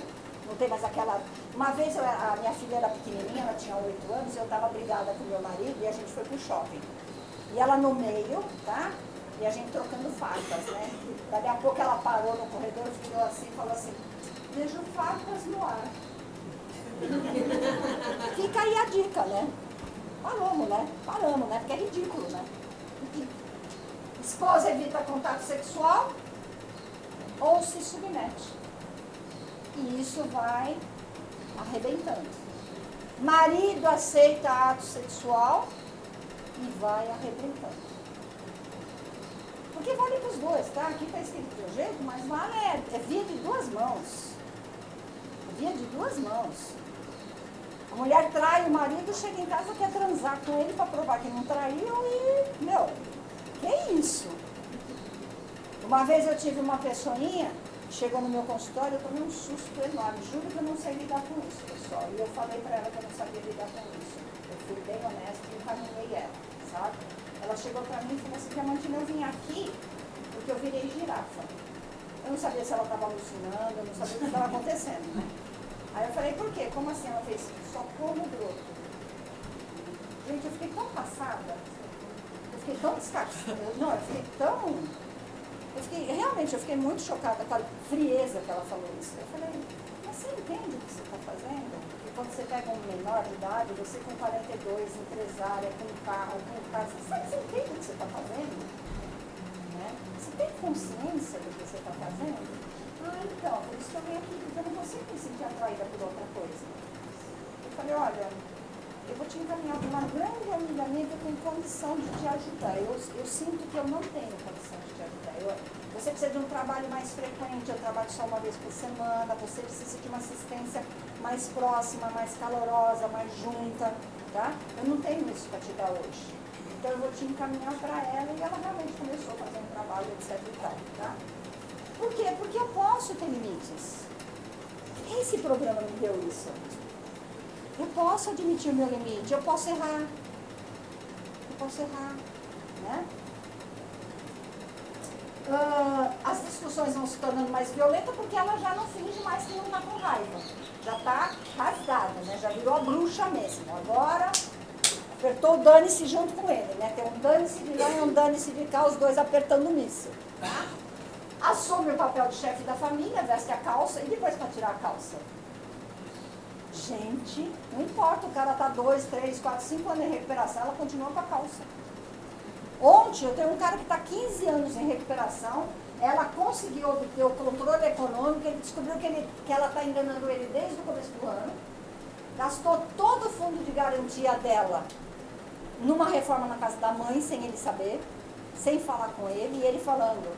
não tem mais aquela. Uma vez eu, a minha filha era pequenininha, ela tinha oito anos, eu estava brigada com meu marido e a gente foi pro shopping. E ela no meio, tá? E a gente trocando farpas, né? Daqui a pouco ela parou no corredor, virou assim e falou assim, vejo farpas no ar. Fica aí a dica, né? Paramos, né? Paramos, né? Porque é ridículo, né? Esposa evita contato sexual ou se submete. E isso vai arrebentando. Marido aceita ato sexual e vai arrebentando. Porque vale para os dois, tá? Aqui está escrito um jeito, mas vale é, é via de duas mãos. É via de duas mãos. A mulher trai o marido, chega em casa, quer transar com ele para provar que não traiu e, meu, que isso? Uma vez eu tive uma pessoinha, chegou no meu consultório, eu tomei um susto enorme. Juro que eu não sei lidar com isso, pessoal. E eu falei para ela que eu não sabia lidar com isso. Eu fui bem honesta e encaminhei ela, sabe? Ela chegou para mim e falou assim, Diamantina, eu vim aqui porque eu virei girafa. Eu não sabia se ela estava alucinando, eu não sabia o que estava acontecendo, né? Aí eu falei, por quê? Como assim? Ela fez, só como broto. Gente, eu fiquei tão passada, eu fiquei tão descansada, não, eu fiquei tão... Eu fiquei, realmente, eu fiquei muito chocada com a frieza que ela falou isso. Eu falei, mas você entende o que você está fazendo? E quando você pega um menor de idade, você com 42, empresária, com carro, com casa, você, entende o que você está fazendo? Né? Você tem consciência do que você está fazendo? Ah, então, por isso que eu venho aqui, porque eu não consigo me sentir atraída por outra coisa. Eu falei, olha, eu vou te encaminhar para uma grande amiga minha que tem condição de te ajudar. Eu, eu sinto que eu não tenho condição de te ajudar. Eu, você precisa de um trabalho mais frequente, eu trabalho só uma vez por semana, você precisa de uma assistência mais próxima, mais calorosa, mais junta, tá? Eu não tenho isso para te dar hoje. Então eu vou te encaminhar para ela e ela realmente começou a fazer um trabalho, etc e tal, tá? Por quê? Porque eu posso ter limites. Esse programa me deu isso. Eu posso admitir o meu limite, eu posso errar. Eu posso errar. Né? Uh, as discussões vão se tornando mais violentas porque ela já não finge mais que não está com raiva. Já está rasgada, né? já virou a bruxa mesmo. Agora apertou o dane-se junto com ele. Né? Tem um dane-se de lá e um dane-se de cá, os dois apertando o míssil. Tá? assume o papel de chefe da família, veste a calça e depois para tirar a calça. Gente, não importa, o cara tá dois, três, quatro, cinco anos em recuperação, ela continua com a calça. Ontem eu tenho um cara que está 15 anos em recuperação, ela conseguiu obter o controle econômico, ele descobriu que, ele, que ela está enganando ele desde o começo do ano, gastou todo o fundo de garantia dela numa reforma na casa da mãe, sem ele saber, sem falar com ele, e ele falando,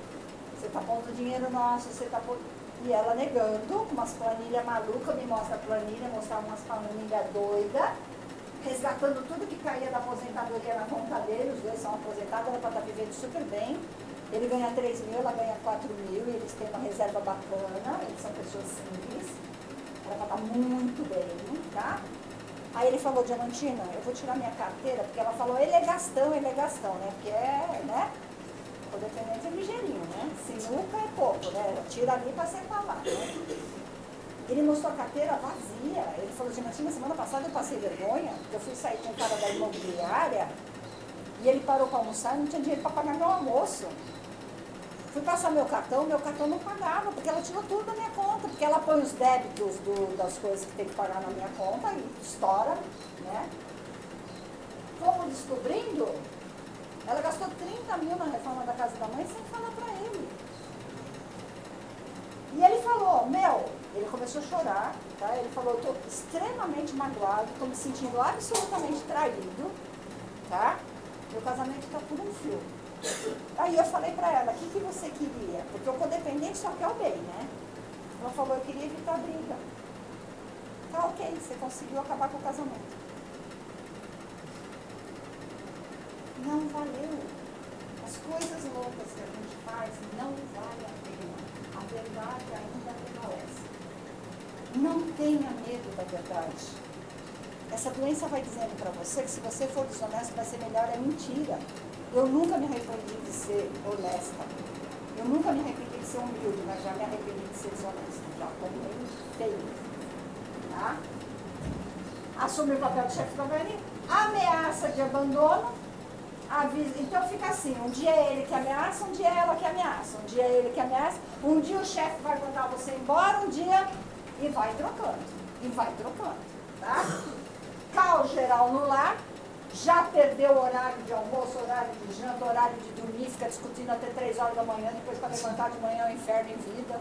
você está pondo dinheiro nosso, você está pondo... E ela negando, umas planilhas malucas, me mostra a planilha, mostrar umas planilhas doidas, resgatando tudo que caía da aposentadoria na conta dele, os dois são aposentados, ela está vivendo super bem. Ele ganha 3 mil, ela ganha 4 mil, e eles têm uma reserva bacana, eles são pessoas simples. Ela está muito bem, tá? Aí ele falou, Diamantina, eu vou tirar minha carteira, porque ela falou, ele é gastão, ele é gastão, né? Porque é, né? O dependente é ligeirinho, né? Sinuca é pouco, né? Tira ali para sentar lá, né? Ele mostrou a carteira vazia. Ele falou assim, mas semana passada eu passei vergonha, eu fui sair com o cara da imobiliária e ele parou para almoçar e não tinha dinheiro para pagar meu almoço. Fui passar meu cartão, meu cartão não pagava, porque ela tirou tudo da minha conta, porque ela põe os débitos do, das coisas que tem que pagar na minha conta e estoura, né? Como descobrindo, ela gastou 30 mil na reforma da casa da mãe sem falar para ele. E ele falou, meu, ele começou a chorar, tá? Ele falou, estou extremamente magoado, estou me sentindo absolutamente traído, tá? Meu casamento está por um fio. Aí eu falei para ela, o que, que você queria? Porque o codependente só quer o bem, né? Ela falou, eu queria evitar briga. Tá ok, você conseguiu acabar com o casamento. Não valeu. As coisas loucas que a gente faz não vale a pena. A verdade ainda prevalece. Não tenha medo da verdade. Essa doença vai dizendo para você que se você for desonesto vai ser melhor, é mentira. Eu nunca me arrependi de ser honesta. Eu nunca me arrependi de ser humilde, mas já me arrependi de ser desonesta. Já tomei feio. Tá? Assumir o papel de chefe de ameaça de abandono. Então fica assim, um dia é ele que ameaça, um dia é ela que ameaça, um dia é ele que ameaça, um dia o chefe vai mandar você embora, um dia e vai trocando. E vai trocando. Tá? Caos geral no lar, já perdeu o horário de almoço, horário de janta, horário de dormir, fica discutindo até três horas da manhã, depois para levantar de manhã é um inferno em vida.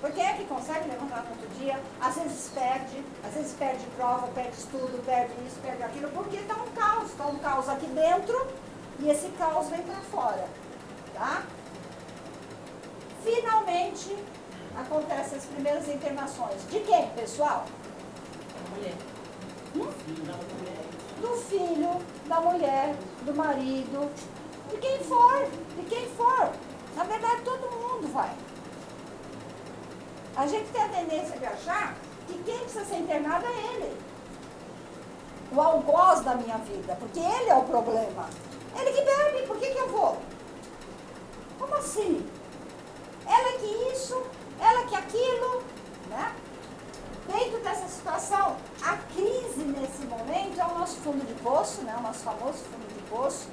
Porque é que consegue levantar no outro dia, às vezes perde, às vezes perde prova, perde estudo, perde isso, perde aquilo, porque está um caos, está um caos aqui dentro e esse caos vem para fora. Tá? Finalmente acontecem as primeiras internações. De quem, pessoal? Da mulher. Hum? Da mulher do filho, da mulher, do marido, de quem for, de quem for. Na verdade, todo mundo vai. A gente tem a tendência de achar que quem precisa ser internado é ele. O algoz da minha vida, porque ele é o problema. Ele que bebe, por que, que eu vou? Como assim? Ela que isso, ela que aquilo, né? Dentro dessa situação, a crise nesse momento é o nosso fundo de poço, né? o nosso famoso fundo de poço.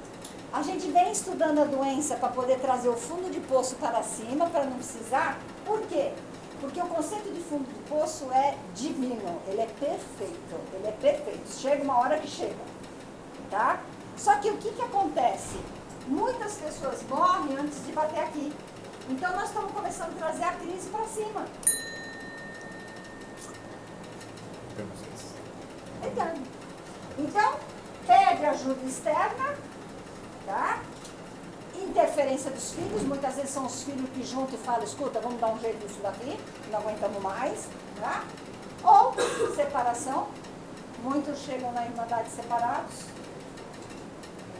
A gente vem estudando a doença para poder trazer o fundo de poço para cima, para não precisar. Por quê? Porque o conceito de fundo de poço é divino, ele é perfeito, ele é perfeito. Chega uma hora que chega, tá? Só que o que, que acontece? Muitas pessoas morrem antes de bater aqui. Então nós estamos começando a trazer a crise para cima. Eterno. Então, pede ajuda externa, tá? Interferência dos filhos, muitas vezes são os filhos que juntam e falam, escuta, vamos dar um jeito nisso daqui, não aguentamos mais, tá? Ou separação, muitos chegam na Irmandade separados,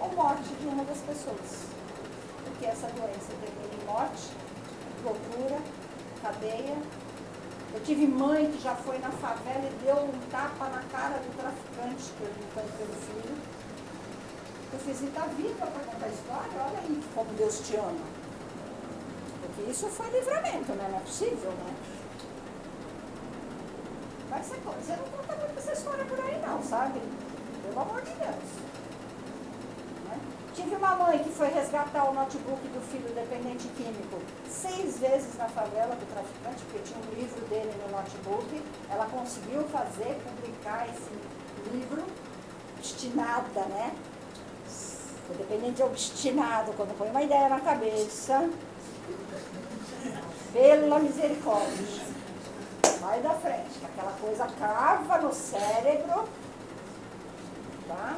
ou morte de uma das pessoas. Porque essa doença termina em morte, loucura, cadeia, eu tive mãe que já foi na favela e deu um tapa na cara do traficante perguntando pelo filho. Eu fiz, está viva para contar a história? Olha aí como Deus te ama. Porque isso foi livramento, né? Não é possível, né? Mas você, você não conta muito essa história por aí não, sabe? Pelo amor de Deus. Tive uma mãe que foi resgatar o notebook do filho dependente químico seis vezes na favela do traficante, porque tinha um livro dele no notebook. Ela conseguiu fazer, publicar esse livro, obstinada, né? O dependente obstinado quando põe uma ideia na cabeça. Pela misericórdia. Vai da frente, que aquela coisa cava no cérebro. Tá?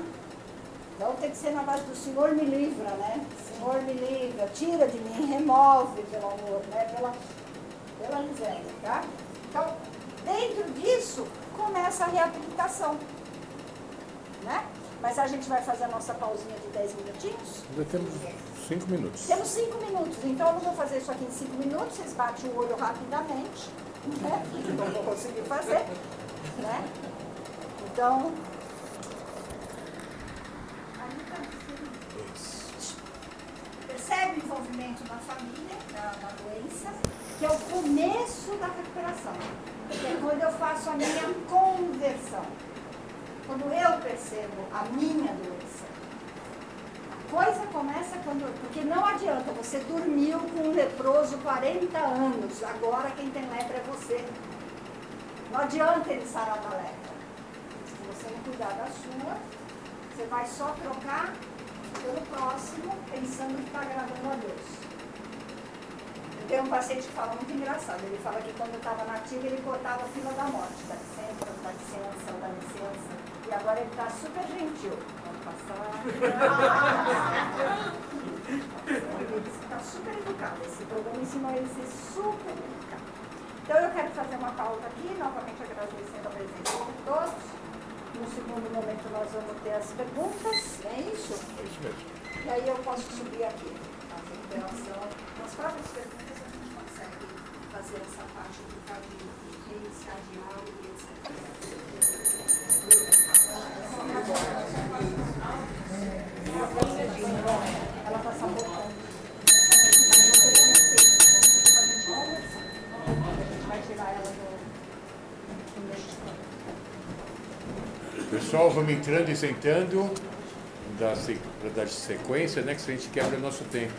Então tem que ser na base do Senhor me livra, né? Senhor me livra, tira de mim, remove pelo amor, né? Pela, pela miséria, tá? Então, dentro disso, começa a reabilitação. Né? Mas a gente vai fazer a nossa pausinha de 10 minutinhos? Ainda temos 5 minutos. Temos 5 minutos, então eu não vou fazer isso aqui em 5 minutos, vocês batem o olho rapidamente, né? Não vou conseguir fazer, né? Então, Percebe o envolvimento da família, da, da doença, que é o começo da recuperação. Que é quando eu faço a minha conversão. Quando eu percebo a minha doença. A coisa começa quando. Porque não adianta, você dormiu com um leproso 40 anos, agora quem tem lepra é você. Não adianta ele sarar da lepra. Se você não cuidar da sua, você vai só trocar pelo próximo, pensando que está agradando a Deus. Eu tenho um paciente que fala muito engraçado. Ele fala que quando estava nativa, ele cortava a fila da morte. Dá licença, dá licença, dá licença. E agora ele está super gentil. Pode passar. Ele está super educado. Esse programa ensinou ele a ser super educado. Então eu quero fazer uma pauta aqui, novamente agradecendo a presença de todos. No segundo momento nós vamos ter as perguntas, é isso? É isso mesmo. E aí eu posso subir aqui. Fazer interação. Nas próprias perguntas a gente consegue fazer essa parte de de reiniciar diálogo e etc. Pessoal, vamos entrando e sentando. Da, dar sequência, né? Que a gente quebra nosso tempo.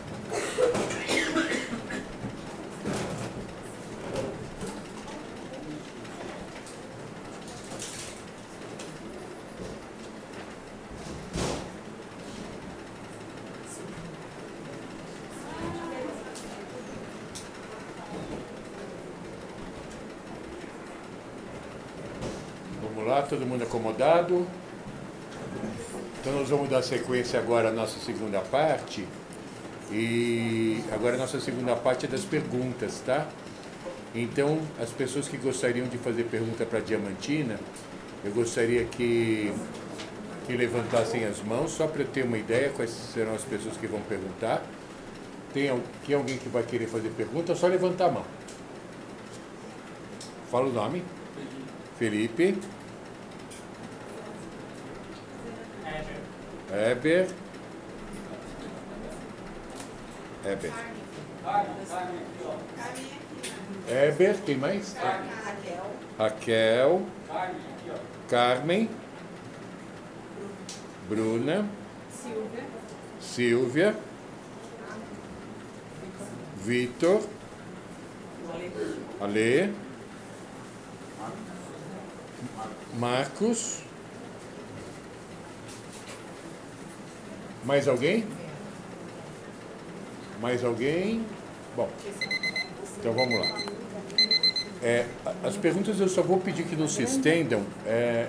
Vamos lá, todo mundo acomodado? Então nós vamos dar sequência agora à nossa segunda parte. E agora a nossa segunda parte é das perguntas, tá? Então, as pessoas que gostariam de fazer pergunta para a Diamantina, eu gostaria que, que levantassem as mãos, só para eu ter uma ideia quais serão as pessoas que vão perguntar. Tem, tem alguém que vai querer fazer pergunta? Só levantar a mão. Fala o nome. Felipe. Eber. Eber. Eber, quem mais? Raquel. Carmen. Bruna. Silvia. Vitor. Ale. Marcos. Mais alguém? Mais alguém? Bom, então vamos lá. É, as perguntas eu só vou pedir que não se estendam. É,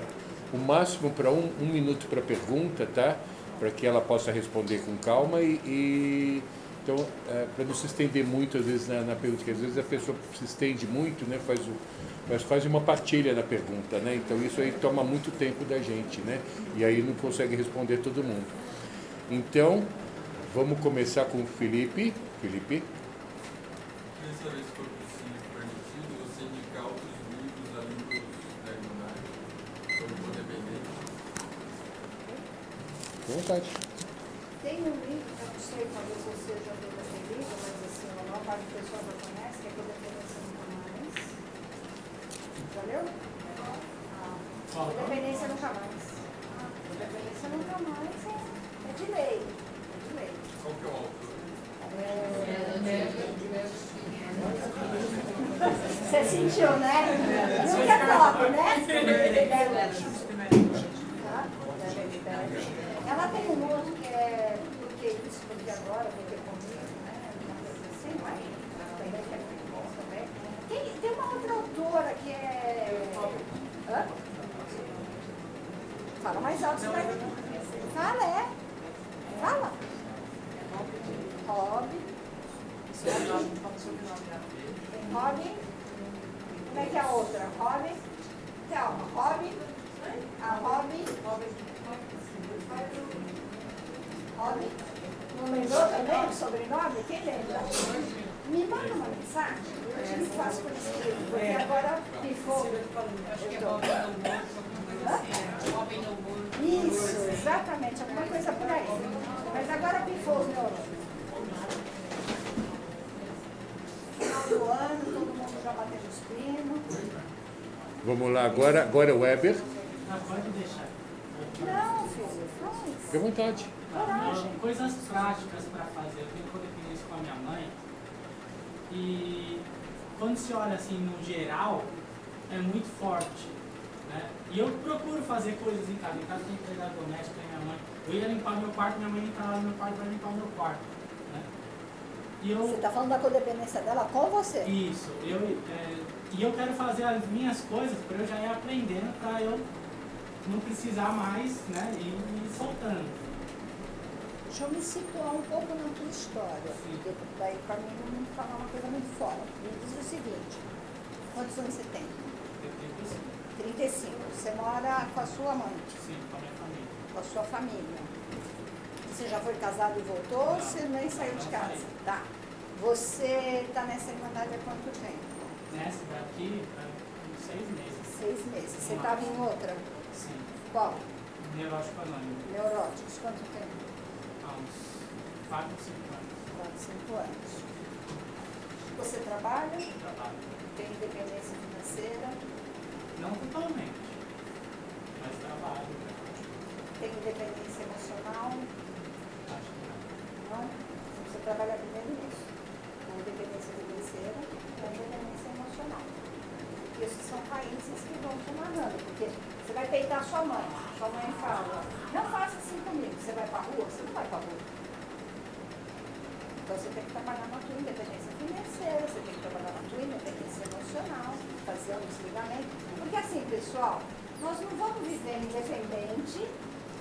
o máximo para um, um minuto para pergunta, tá? Para que ela possa responder com calma e. e- então, é, para não se estender muito, às vezes, na, na pergunta, porque às vezes a pessoa se estende muito, né? Faz, o, faz quase uma partilha na pergunta, né? Então, isso aí toma muito tempo da gente, né? E aí não consegue responder todo mundo. Então, vamos começar com o Felipe. Felipe. Dessa vez for possível permitido você indicar outros livros além dos sobre. Com vontade. Tem um livro, eu não sei, talvez você já tenha lido, mas assim, a maior parte das pessoas já conhece, que é Codependência Nunca Mais. Já leu? Ah, Codependência Nunca Mais. Codependência Nunca Mais é, é de lei. É de lei. Qual que é o autor? Você sentiu, né? Que é top, né? Ela tem um outro que é porque isso, porque agora, porque comigo, né? Mas também que é muito bom também. Tem, tem uma outra autora que é. Hã? Fala mais alto, você vai. Fala, é. Fala. Hobby. Tem Hobby. Como é que é a outra? Hobby. Calma, Hobby. A Hobby. Hobby. Não lembrou também o sobrenome? Quem lembra? Me manda uma mensagem. Eu te faço por escrito, porque agora ficou. Isso, exatamente, alguma coisa por aí. Mas agora pifou os neurônios. Final do ano, todo mundo já batendo os pinos. Vamos lá, agora, agora é o Weber. Não, filho, faz. Fique à vontade. Coragem. Não, coisas práticas para fazer. Eu tenho codependência com a minha mãe. E quando se olha assim no geral, é muito forte. E eu procuro fazer coisas em casa. Em casa tem empregada doméstica, tem minha mãe. Eu ia limpar meu quarto, minha mãe entrava no meu quarto para limpar o meu quarto. Né? E eu, Você está falando da codependência dela com você. Isso, eu, é, e eu quero fazer as minhas coisas para eu já ir aprendendo para eu não precisar mais né, e ir soltando. Deixa eu me situar um pouco na tua história, Sim. porque daí para mim não falar uma coisa muito fora. Me diz o seguinte, quantos anos você tem? Eu tenho que sim, 35. Você mora com a sua mãe, sim, com a minha família. com a sua família. Você já foi casado e voltou ou Não. você nem saiu de casa? saí. Tá. Você está nessa irmandade há quanto tempo? Nessa daqui, seis meses. Seis meses. Você estava em outra? Sim, Qual? neurótico anônimo. Neuróticos. Quanto tempo? Há uns quatro, cinco anos. Quatro, cinco anos. Você trabalha? trabalho. Tem independência financeira? Não totalmente, mas trabalho. né? Tem independência emocional? Acho que não. Você trabalha primeiro nisso. Na independência financeira e na independência emocional. Porque esses são raízes que vão te amarrando. Porque você vai peitar sua mãe. Sua mãe fala, não faça assim comigo. Você vai pra rua? Você não vai pra rua. Então você tem que trabalhar na tua independência financeira, você tem que trabalhar na tua independência emocional, fazer um desligamento. Porque assim, pessoal, nós não vamos viver independente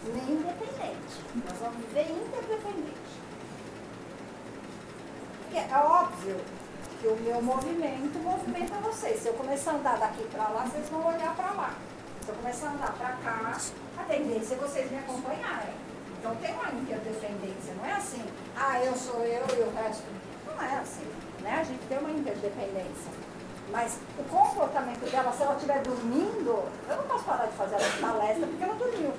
nem independente. Nós vamos viver interdependente. Porque é óbvio que o meu movimento movimenta vocês. Se eu começar a andar daqui para lá, vocês vão olhar para lá. Se eu começar a andar para cá, a tendência é vocês me acompanharem. Então tem uma interdependência, não é assim, ah, eu sou eu e o resto. Não é assim, né? A gente tem uma interdependência. Mas o comportamento dela, se ela estiver dormindo, eu não posso parar de fazer ela palestra porque ela dormiu.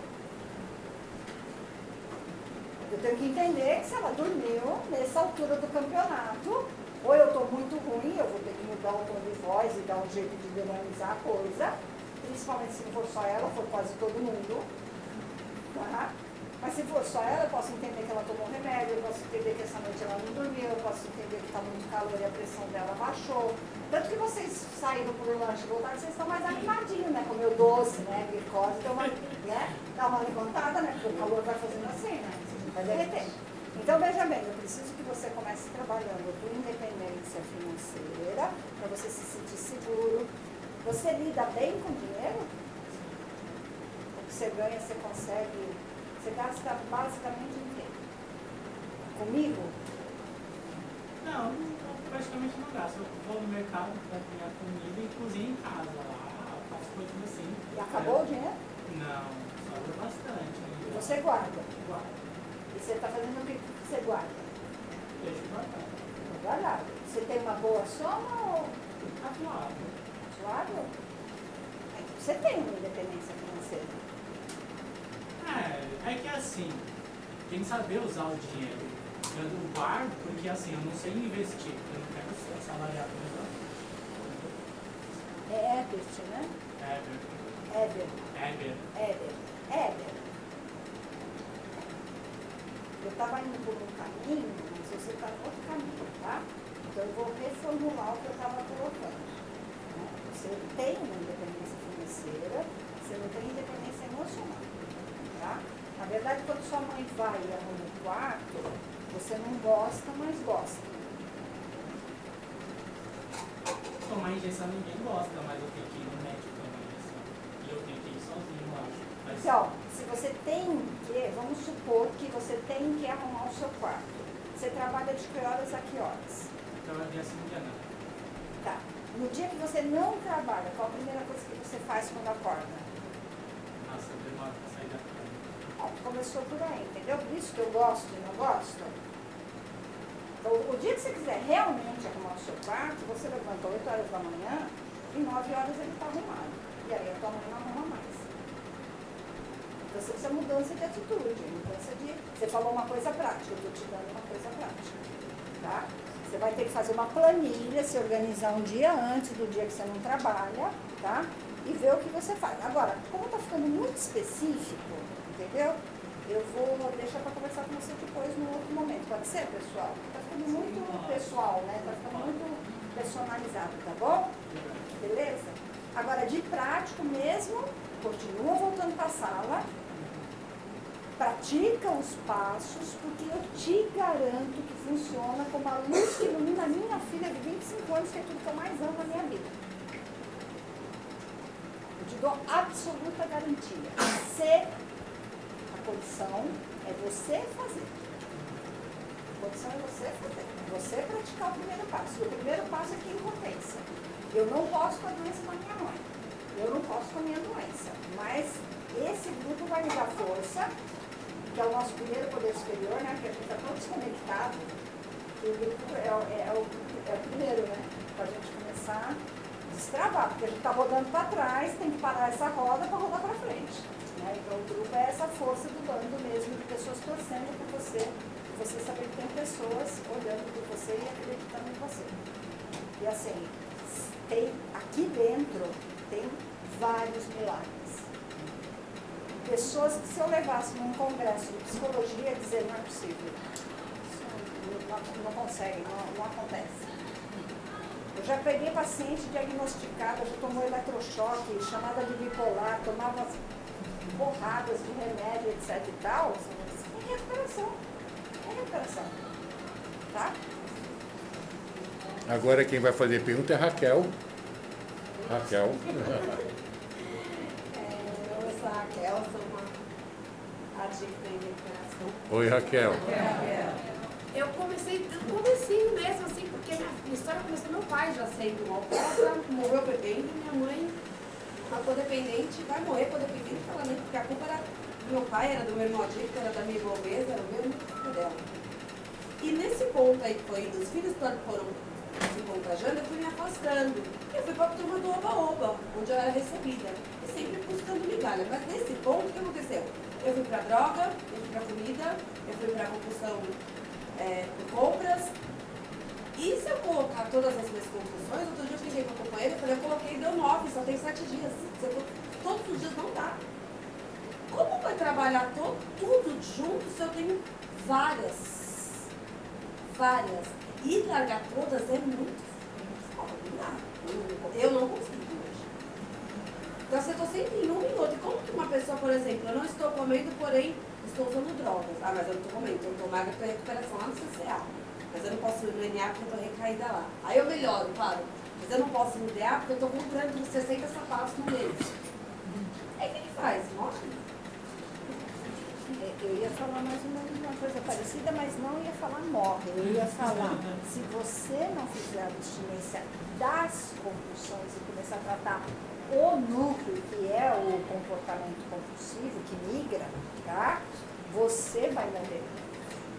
Tenho que entender que se ela dormiu nessa altura do campeonato, ou eu estou muito ruim, eu vou ter que mudar o tom de voz e dar um jeito de dinamizar a coisa, principalmente se não for só ela, for quase todo mundo. Tá? Mas se for só ela, eu posso entender que ela tomou remédio, eu posso entender que essa noite ela não dormiu, eu posso entender que está muito calor e a pressão dela baixou. Tanto que vocês saíram por um lanche e voltaram, vocês estão mais animadinhos, né? Comeu doce, né? Glicose, deu uma, né? Dá uma levantada, né? Porque o calor vai fazendo assim, né? Vai. Então, veja bem, eu preciso que você comece trabalhando a tua independência financeira, para você se sentir seguro. Você lida bem com dinheiro? O que você ganha, você consegue. Você gasta basicamente em quê? Comigo? Não, praticamente não gasto. Eu vou no mercado para pegar comida e cozinho em casa lá, faço coisas assim. E acabou o dinheiro? Não, sobra bastante. Você guarda. Guarda. Você está fazendo o que você guarda? Deixa guardado. Guardado. Você tem uma boa soma ou Atuado. suado? Você tem uma independência financeira. É, é que assim, tem que saber usar o dinheiro. Eu não guardo porque assim, eu não sei investir. Eu não quero ser assalariado. É Ebert, né? Ever. Ever. Éder. Éder. Eu estava indo por um caminho, mas você está em outro caminho, tá? Então eu vou reformular o que eu estava colocando. né? Você tem uma independência financeira, você não tem independência emocional. Tá? Na verdade, quando sua mãe vai e arruma o quarto, você não gosta, mas gosta. Tomar injeção ninguém gosta, mas tenho que ir no médico tomar injeção. E eu tenho que ir sozinho, eu acho. Mas Então, se você tem que, vamos supor que você tem que arrumar o seu quarto. Você trabalha de que horas a que horas? assim dia não. Tá. No dia que você não trabalha, qual a primeira coisa que você faz quando acorda? Nossa, pra sair da cama. Ó, começou por aí, entendeu? Por isso que eu gosto e não gosto. Então, o dia que você quiser realmente arrumar o seu quarto, você levanta 8 horas da manhã e 9 horas ele está arrumado. E aí a tua mãe não arruma mais. Então você precisa mudança de atitude, mudança de. Você falou uma coisa prática, eu estou te dando uma coisa prática. Tá? Você vai ter que fazer uma planilha, se organizar um dia antes do dia que você não trabalha, tá? E ver o que você faz. Agora, como está ficando muito específico, Entendeu? Eu vou deixar para conversar com você depois num outro momento. Pode ser, pessoal? Tá ficando muito pessoal, né? Tá ficando muito personalizado, tá bom? Beleza? Agora, de prático mesmo, continua voltando para a sala, pratica os passos, porque eu te garanto que funciona como a luz que ilumina a minha filha de 25 anos, que é tudo que eu mais amo na minha vida. Eu te dou absoluta garantia. Você, a condição é você fazer. A condição é você fazer. Você praticar o primeiro passo. O primeiro passo é que impotência. Eu não posso com a doença da minha mãe. Eu não posso com a minha doença. Mas esse grupo vai me dar força, que é o nosso primeiro poder superior, né? Que a gente está todo desconectado. E o grupo é, o- é, o, é o primeiro, né? Para a gente começar a destravar, porque a gente está rodando para trás, tem que parar essa roda para rodar para frente. Né? Então o grupo é essa força do bando mesmo, de pessoas torcendo por você, você saber que tem pessoas olhando por você e acreditando em você. E assim, tem aqui dentro tem vários milagres. Pessoas que se eu levasse num congresso de psicologia ia dizer não é possível. Isso não, não, consegue, não, não acontece. Eu já peguei paciente diagnosticada, já tomou eletrochoque, chamada de bipolar, tomava porradas de remédio, etc e tal. É recuperação. É recuperação. Tá? Agora quem vai fazer pergunta é Raquel. Raquel. Eu Raquel, uma adicta em. Oi, Raquel. Eu comecei do comecinho mesmo, assim, porque minha, minha história começou meu pai já sendo alcoólatra, morreu bebendo, minha mãe, uma codependente, vai morrer codependente falando, porque a culpa era do meu pai, era do meu irmão adicto, era da minha irmã obesa, era o culpa dela. E nesse ponto aí que foi dos filhos quando foram se contagiando, eu fui me afastando. Eu fui para a turma do Oba-Oba, onde eu era recebida. E sempre buscando migalha. Mas nesse ponto, o que aconteceu? Eu fui para droga, eu fui para comida, eu fui para compulsão é, por compras. E se eu colocar todas as minhas compulsões, outro dia eu fiquei com a companheira e falei, eu coloquei, deu nove, só tem sete dias. Se eu todos os dias não dá. Como vai trabalhar to- tudo junto se eu tenho várias? Várias. E largar todas é muito dá. Eu não consigo hoje. Então, se eu estou sempre em um e. Como que uma pessoa, por exemplo, eu não estou comendo, porém estou usando drogas. Ah, mas eu não estou comendo, então eu estou magra para recuperação lá no CCA. Mas eu não posso ir no NA porque eu estou recaída lá. Aí eu melhoro, claro. Mas eu não posso no DA porque eu estou comprando uns 60 sapatos no mês. Aí o que que faz? Morre? Eu ia falar mais ou menos uma coisa parecida, mas não ia falar morre. Eu ia falar, se você não fizer a abstinência das compulsões e começar a tratar o núcleo, que é o comportamento compulsivo, que migra, tá? Você vai morrer.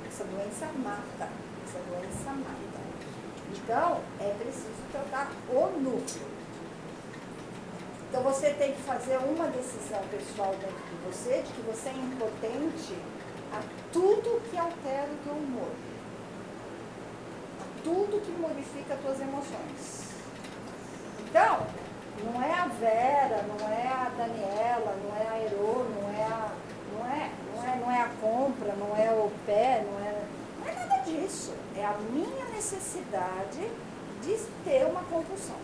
Essa doença mata. Essa doença mata. Então, é preciso tratar o núcleo. Então você tem que fazer uma decisão pessoal dentro de você de que você é impotente a tudo que altera o teu humor, a tudo que modifica as tuas emoções. Então, não é a Vera, não é a Daniela, não é a Ero, não é a, não é, não é, não é a compra, não é o pé, não é, não é nada disso. É a minha necessidade de ter uma compulsão.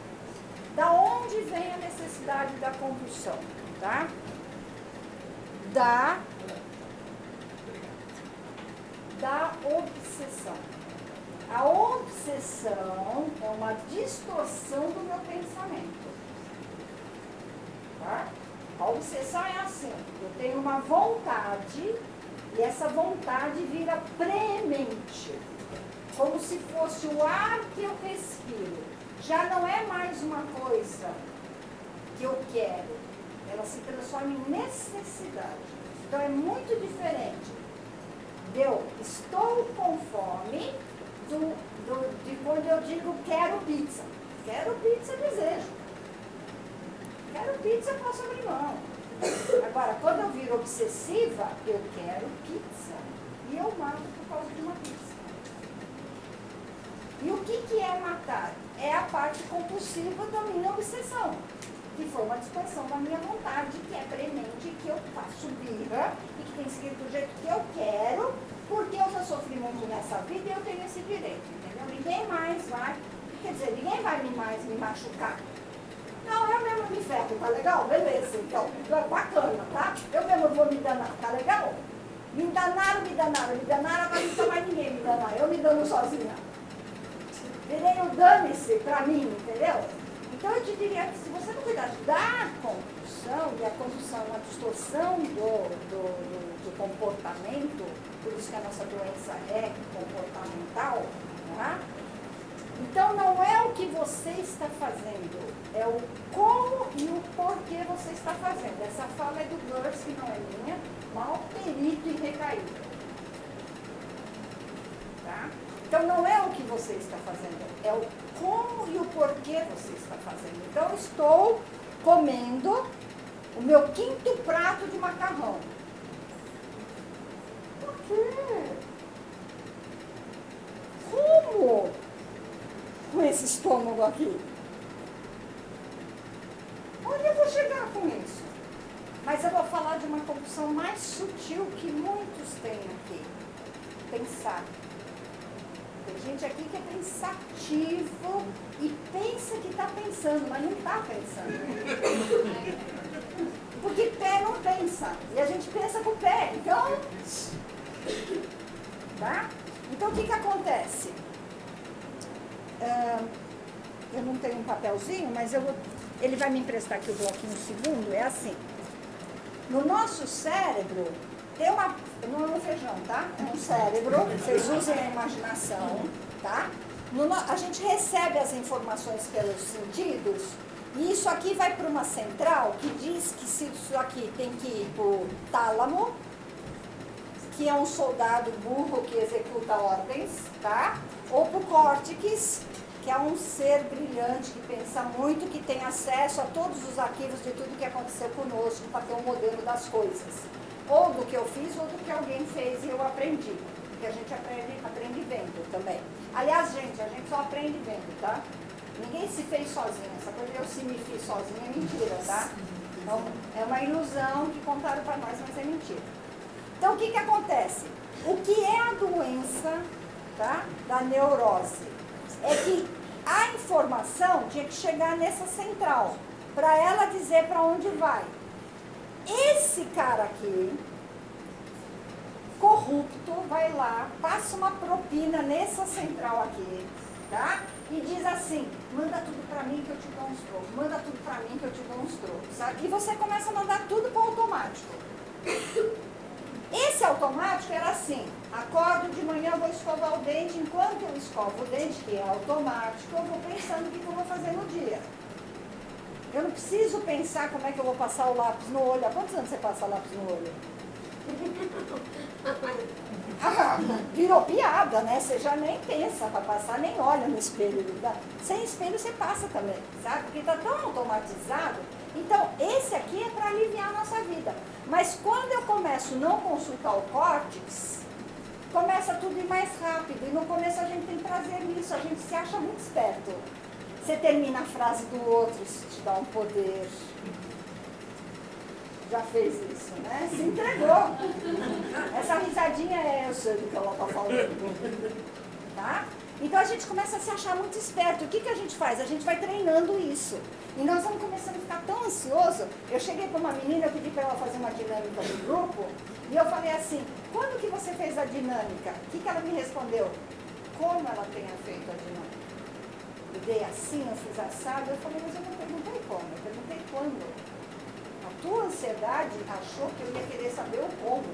Da onde vem a necessidade da compulsão? Tá? Da, da obsessão. A obsessão é uma distorção do meu pensamento. Tá? A obsessão é assim, eu tenho uma vontade e essa vontade vira premente, como se fosse o ar que eu respiro. Já não é mais uma coisa que eu quero, ela se transforma em necessidade. Então é muito diferente. Eu estou com fome do, do- de quando eu digo quero pizza. Quero pizza, desejo. Quero pizza, posso abrir mão. Agora, quando eu viro obsessiva, eu quero pizza. E eu mato por causa de uma pizza. E o que, que é matar? É a parte compulsiva da minha obsessão, que foi uma dispersão da minha vontade, que é premente, que eu faço birra e que tem seguir do jeito que eu quero, porque eu já sofri muito nessa vida e eu tenho esse direito, entendeu? Ninguém mais vai, quer dizer, ninguém vai mais me machucar. Não, eu mesmo me ferro, tá legal? Beleza, então, bacana, tá? Eu mesmo vou me danar, tá legal? Me danaram, me danaram, me danaram, agora não mais ninguém me danar, eu me dano sozinha. Virei o dane-se pra mim, entendeu? Então eu te diria que se você não cuidar da condução, e a condução é uma distorção do, do, do, do comportamento, por isso que a nossa doença é comportamental, tá? Então não é o que você está fazendo, é o como e o porquê você está fazendo. Essa fala é do Gurs, que não é minha, mal perito e recaído. Tá? Então não é o que você está fazendo, é o como e o porquê você está fazendo. Então estou comendo o meu quinto prato de macarrão. Por quê? Como? Com esse estômago aqui. Onde eu vou chegar com isso? Mas eu vou falar de uma compulsão mais sutil que muitos têm aqui. Pensar. Tem gente aqui que é pensativo e pensa que está pensando, mas não está pensando. Porque pé não pensa. E a gente pensa com o pé. Então. Tá? Então o que, que acontece? Uh, eu não tenho um papelzinho, mas eu vou, ele vai me emprestar aqui o bloquinho segundo. É assim. No nosso cérebro, tem uma. Não é um feijão, tá? É um cérebro. Vocês usem a imaginação, tá? No, a gente recebe as informações pelos sentidos e isso aqui vai para uma central que diz que se isso aqui tem que ir para o tálamo, que é um soldado burro que executa ordens, tá? Ou para o córtex, que é um ser brilhante que pensa muito, que tem acesso a todos os arquivos de tudo que aconteceu conosco para ter um modelo das coisas. Ou do que eu fiz ou do que alguém fez e eu aprendi. Porque a gente aprende, aprende vendo também. Aliás, gente, a gente só aprende vendo, tá? Ninguém se fez sozinho. Essa coisa de eu se me fiz sozinha é mentira, tá? Então, é uma ilusão que contaram para nós, mas é mentira. Então, o que, que acontece? O que é a doença tá, da neurose? É que a informação tinha que chegar nessa central, para ela dizer para onde vai. Esse cara aqui, corrupto, vai lá, passa uma propina nessa central aqui, tá? E diz assim, manda tudo para mim que eu te dou uns trocos, manda tudo para mim que eu te dou uns trocos, sabe? E você começa a mandar tudo para o automático. Esse automático era assim, acordo de manhã, vou escovar o dente, enquanto eu escovo o dente, que é automático, eu vou pensando o que eu vou fazer no dia. Eu não preciso pensar como é que eu vou passar o lápis no olho. Há quantos anos você passa lápis no olho? Ah, virou piada, né? Você já nem pensa para passar, nem olha no espelho. Sem espelho você passa também, sabe? Porque está tão automatizado. Então, esse aqui é para aliviar a nossa vida. Mas quando eu começo a não consultar o córtex, começa tudo ir mais rápido. E no começo a gente tem prazer nisso, a gente se acha muito esperto. Você termina a frase do outro, isso te dá um poder já fez isso, né? Se entregou. Essa risadinha é sei do que ela está falando. Tá? Então a gente começa a se achar muito esperto. O que, que a gente faz? A gente vai treinando isso. E nós vamos começando a ficar tão ansioso. Eu cheguei para uma menina, eu pedi para ela fazer uma dinâmica do grupo, e eu falei assim, quando que você fez a dinâmica? O que, que ela me respondeu? Como ela tenha feito a dinâmica. Dei assim, fiz assado, eu falei, mas eu não perguntei como, eu perguntei quando tua ansiedade achou que eu ia querer saber o como.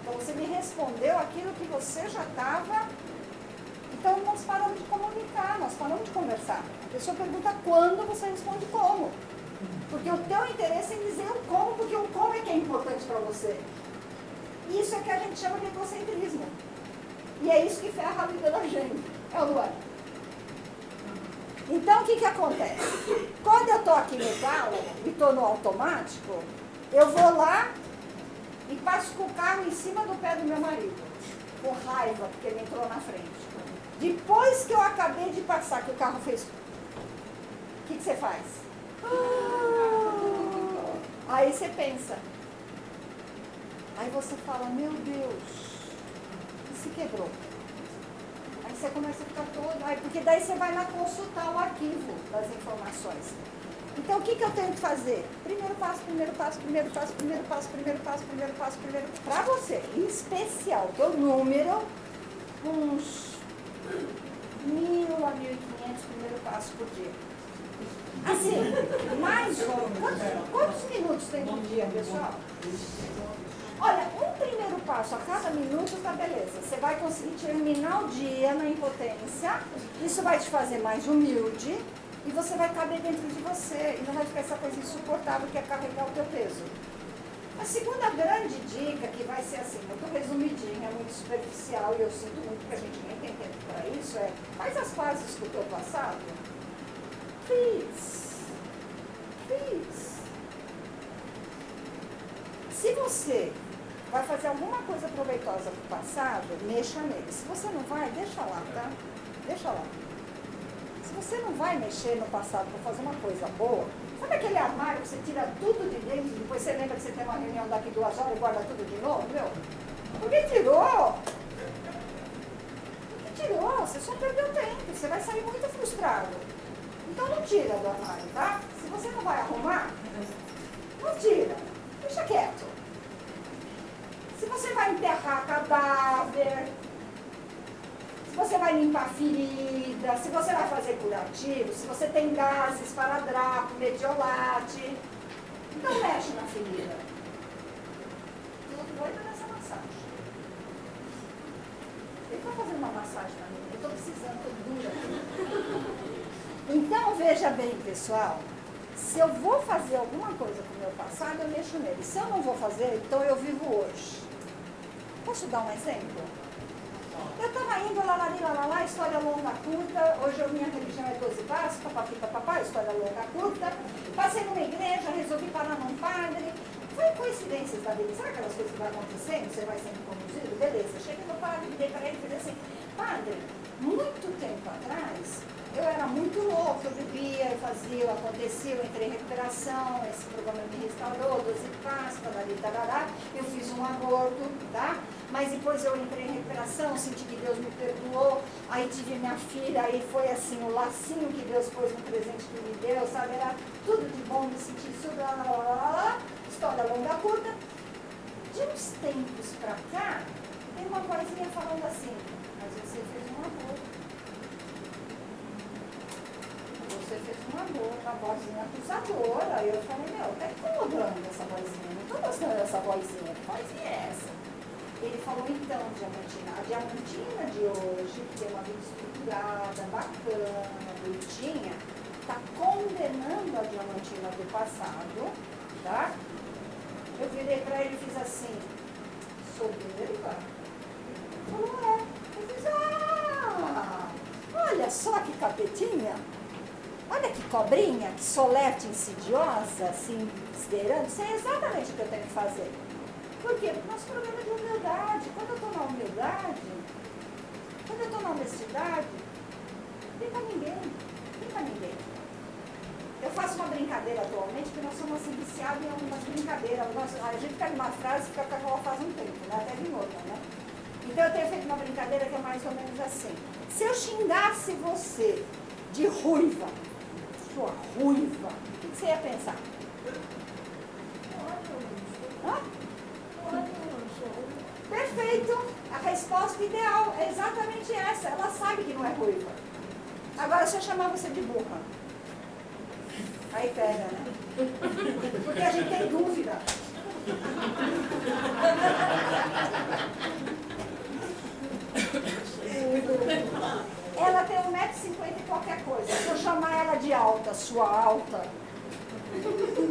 Então você me respondeu aquilo que você já estava. Então nós paramos de comunicar, nós paramos de conversar. A pessoa pergunta quando, você responde como. Porque o teu interesse é dizer o como, porque o como é que é importante para você. Isso é que a gente chama de egocentrismo. E é isso que ferra a vida da gente. É o lugar. Então, o que, que acontece? Quando eu estou aqui no galo e estou no automático, eu vou lá e passo com o carro em cima do pé do meu marido, com raiva, porque ele entrou na frente. Depois que eu acabei de passar, que o carro fez. O que, que você faz? Ah, aí você pensa. Aí você fala, meu Deus, e se quebrou? Você começa a ficar todo. Aí, porque daí você vai lá consultar o arquivo das informações. Então o que, que eu tenho que fazer? Primeiro passo, primeiro passo, primeiro passo, primeiro passo, primeiro passo, primeiro passo, primeiro. Para você, em especial, teu número, uns mil a mil e quinhentos primeiro passo por dia. Assim, mais um. Quantos, quantos minutos tem por dia, pessoal? Olha, um primeiro passo a cada minuto tá beleza. Você vai conseguir terminar o dia na impotência. Isso vai te fazer mais humilde e você vai caber dentro de você. E não vai ficar essa coisa insuportável que é carregar o teu peso. A segunda grande dica, que vai ser assim, muito resumidinha, muito superficial, e eu sinto muito que a gente nem tem tempo para isso, é faz as pazes com o teu passado. Please. Please. Se você vai fazer alguma coisa proveitosa para o passado, mexa nele. Se você não vai, deixa lá, tá? Deixa lá. Se você não vai mexer no passado para fazer uma coisa boa, sabe aquele armário que você tira tudo de dentro e depois você lembra que você tem uma reunião daqui duas horas e guarda tudo de novo, meu? Por que tirou? Por que tirou? Você só perdeu tempo, você vai sair muito frustrado. Então não tira do armário, tá? Se você não vai arrumar, não tira. Deixa quieto. Se você vai enterrar cadáver, se você vai limpar ferida, se você vai fazer curativo, se você tem gases, paradrapo, mediolate, então mexe na ferida. Tô doida nessa massagem. Ele está fazendo uma massagem para mim. Eu estou precisando, estou dura. Então, veja bem, pessoal. Se eu vou fazer alguma coisa com o meu passado, eu mexo nele. Se eu não vou fazer, então eu vivo hoje. Posso dar um exemplo? Eu estava indo lá, lá, lá, lá, lá, história longa, curta. Hoje a minha religião é 12 passos, papapi, papapá, história longa, curta. Passei numa igreja, resolvi parar num padre. Foi coincidências da vida. Sabe aquelas coisas que vai acontecendo? Você vai sendo conduzido? Beleza. Cheguei no padre, dei para ele e falei assim, padre, muito tempo atrás, eu era muito louca, eu bebia, eu fazia, eu acontecia, eu entrei em recuperação, esse programa me restaurou, 12 passos, tarari, tarará, eu fiz um aborto, tá? Mas depois eu entrei em recuperação, senti que Deus me perdoou, aí tive minha filha, aí foi assim, o lacinho que Deus pôs no presente que me deu, sabe? Era tudo de bom, me senti super, lá, lá, lá, lá, história longa, curta. De uns tempos pra cá, tem uma vozinha falando assim, mas você fez um aborto. Você fez um amor, uma vozinha acusadora. Aí eu falei, meu, tá incomodando essa vozinha, não tô gostando dessa vozinha, que vozinha é essa? Ele falou, então, Diamantina, a Diamantina de hoje, que tem uma vida estruturada, bacana, bonitinha, está condenando a Diamantina do passado, tá? Eu virei para ele e fiz assim, soberba? Falou, é. Eu fiz, ah, olha só que capetinha. Olha que cobrinha, que solerte insidiosa, assim, esgueirando. Isso é exatamente o que eu tenho que fazer. Por quê? Porque nosso programa é de humildade. Quando eu estou na humildade, quando eu estou na honestidade, não tem ninguém. Não tem ninguém. Eu faço uma brincadeira atualmente, que nós somos assim, viciados em algumas brincadeiras. Nós, a gente fica numa frase e fica com aquela faz um tempo, né? até em outra, né? Então eu tenho feito uma brincadeira que é mais ou menos assim. Se eu xingasse você de ruiva, sua ruiva, o que você ia pensar? Hã? Perfeito. A resposta ideal é exatamente essa. Ela sabe que não é ruiva. Agora, se eu chamar você de burra, aí pega, né? Porque a gente tem dúvida. Ela tem 1,50m e qualquer coisa. Se eu chamar ela de alta, sua alta,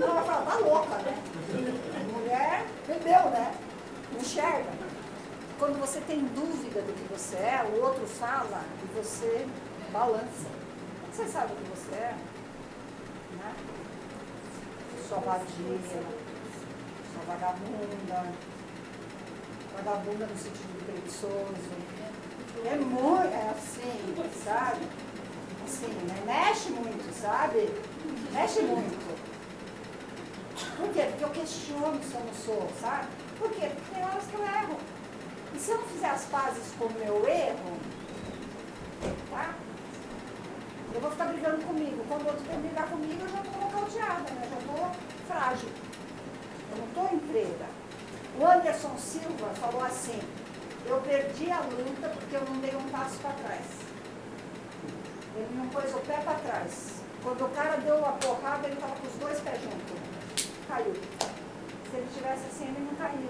ela vai falar, tá louca, né? Mulher bebeu, né? Enxerga. Quando você tem dúvida do que você é, o outro fala e você balança. Você sabe o que você é, né? Sua vadia, sua vagabunda, vagabunda no sentido preguiçoso. É muito, é assim, sabe? Assim, né? Mexe muito, sabe? Mexe muito. Por quê? Porque eu questiono se eu não sou, sabe? Por quê? Porque tem horas que eu erro. E se eu não fizer as pazes com o meu erro, tá? Eu vou ficar brigando comigo. Quando o outro vem brigar comigo, eu já estou nocauteada, né? Já estou frágil. Eu não estou inteira. O Anderson Silva falou assim, eu perdi a luta porque eu não dei um passo para trás. Ele não pôs o pé para trás. Quando o cara deu a porrada, ele estava com os dois pés juntos. Caiu. Se ele tivesse assim, ele não caiu.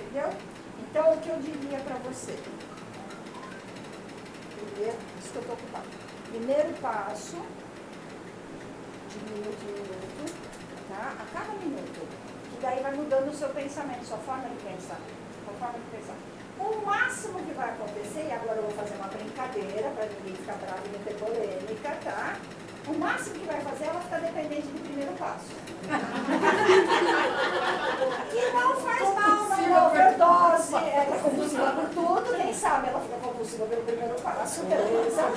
Entendeu? Então, o que eu diria para você? Primeiro, isso que eu estou ocupado. Primeiro passo, de minuto em minuto, tá? A cada minuto. E daí vai mudando o seu pensamento, sua forma de pensar. Sua forma de pensar. O máximo que vai acontecer, e agora eu vou fazer uma brincadeira para ninguém ficar bravo e não ter polêmica, tá? O máximo que vai fazer é ela ficar dependente do primeiro passo. e não faz mal, não é overdose, ela é compulsiva por tudo, quem sabe ela fica compulsiva pelo primeiro passo, beleza?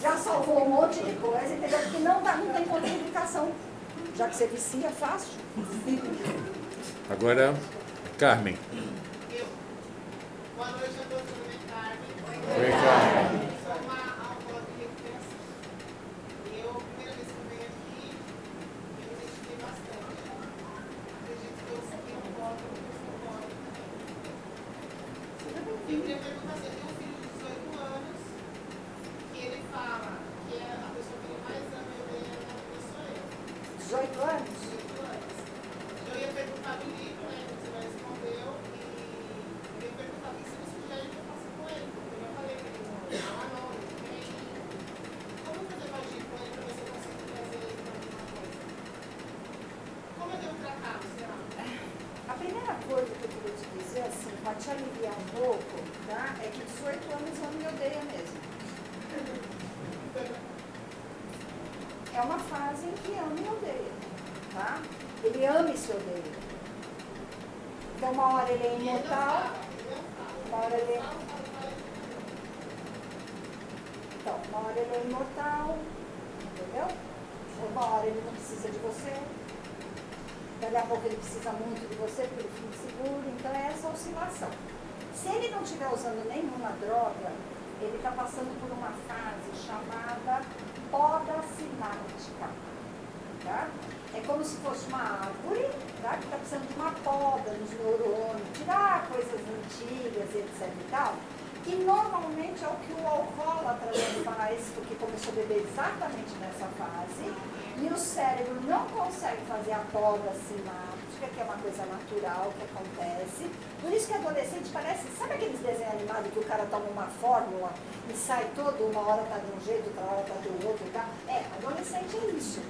Já salvou um monte de coisa, entendeu? Porque não, dá, não tem contraindicação, já que você vicia fácil. Agora, Carmen. Eu. Boa noite a todos, meu nome é Carmen. Oi, Carmen. Eu sou uma alcoólatra de recuperação. E eu, a primeira vez que eu venho aqui, eu me identifiquei bastante. Acredito que eu segui um voto, eu sou alcoólatra. Eu queria perguntar se eu tenho um filho de 18 anos, que ele fala que é a pessoa que ele mais ama e odeia na vida sou eu. 18 anos? 18 anos. Eu ia perguntar do livro, né? Você já respondeu. E eu ia perguntar o que você me sugere que eu faça com ele. Porque eu já falei que ele não é nome, tem. Como fazer pra agir com ele pra ver se eu consigo trazer ele pra alguma coisa? Como eu devo tratá-lo, será? A primeira coisa que eu queria te dizer, assim, para te aliviar um pouco, tá? É que 18 anos não me odeia mesmo. É uma fase em que ama e odeia, tá? Ele ama e se odeia. Então, uma hora ele é imortal, uma hora ele é... Então, uma hora ele é imortal, entendeu? Uma hora ele não precisa de você, daqui a pouco ele precisa muito de você porque ele fica inseguro, então é essa oscilação. Se ele não estiver usando nenhuma droga, ele está passando por uma fase chamada poda sináptica. Tá? É como se fosse uma árvore tá? que está precisando de uma poda nos neurônios, tirar coisas antigas, etc. e tal. E normalmente é o que o alcoólatra faz, porque começou a beber exatamente nessa fase, e o cérebro não consegue fazer a poda sináptica, que é uma coisa natural que acontece. Por isso que adolescente parece, sabe aqueles desenhos animados que o cara toma uma fórmula e sai todo, uma hora tá de um jeito, outra hora tá do outro e tal? É, adolescente é isso.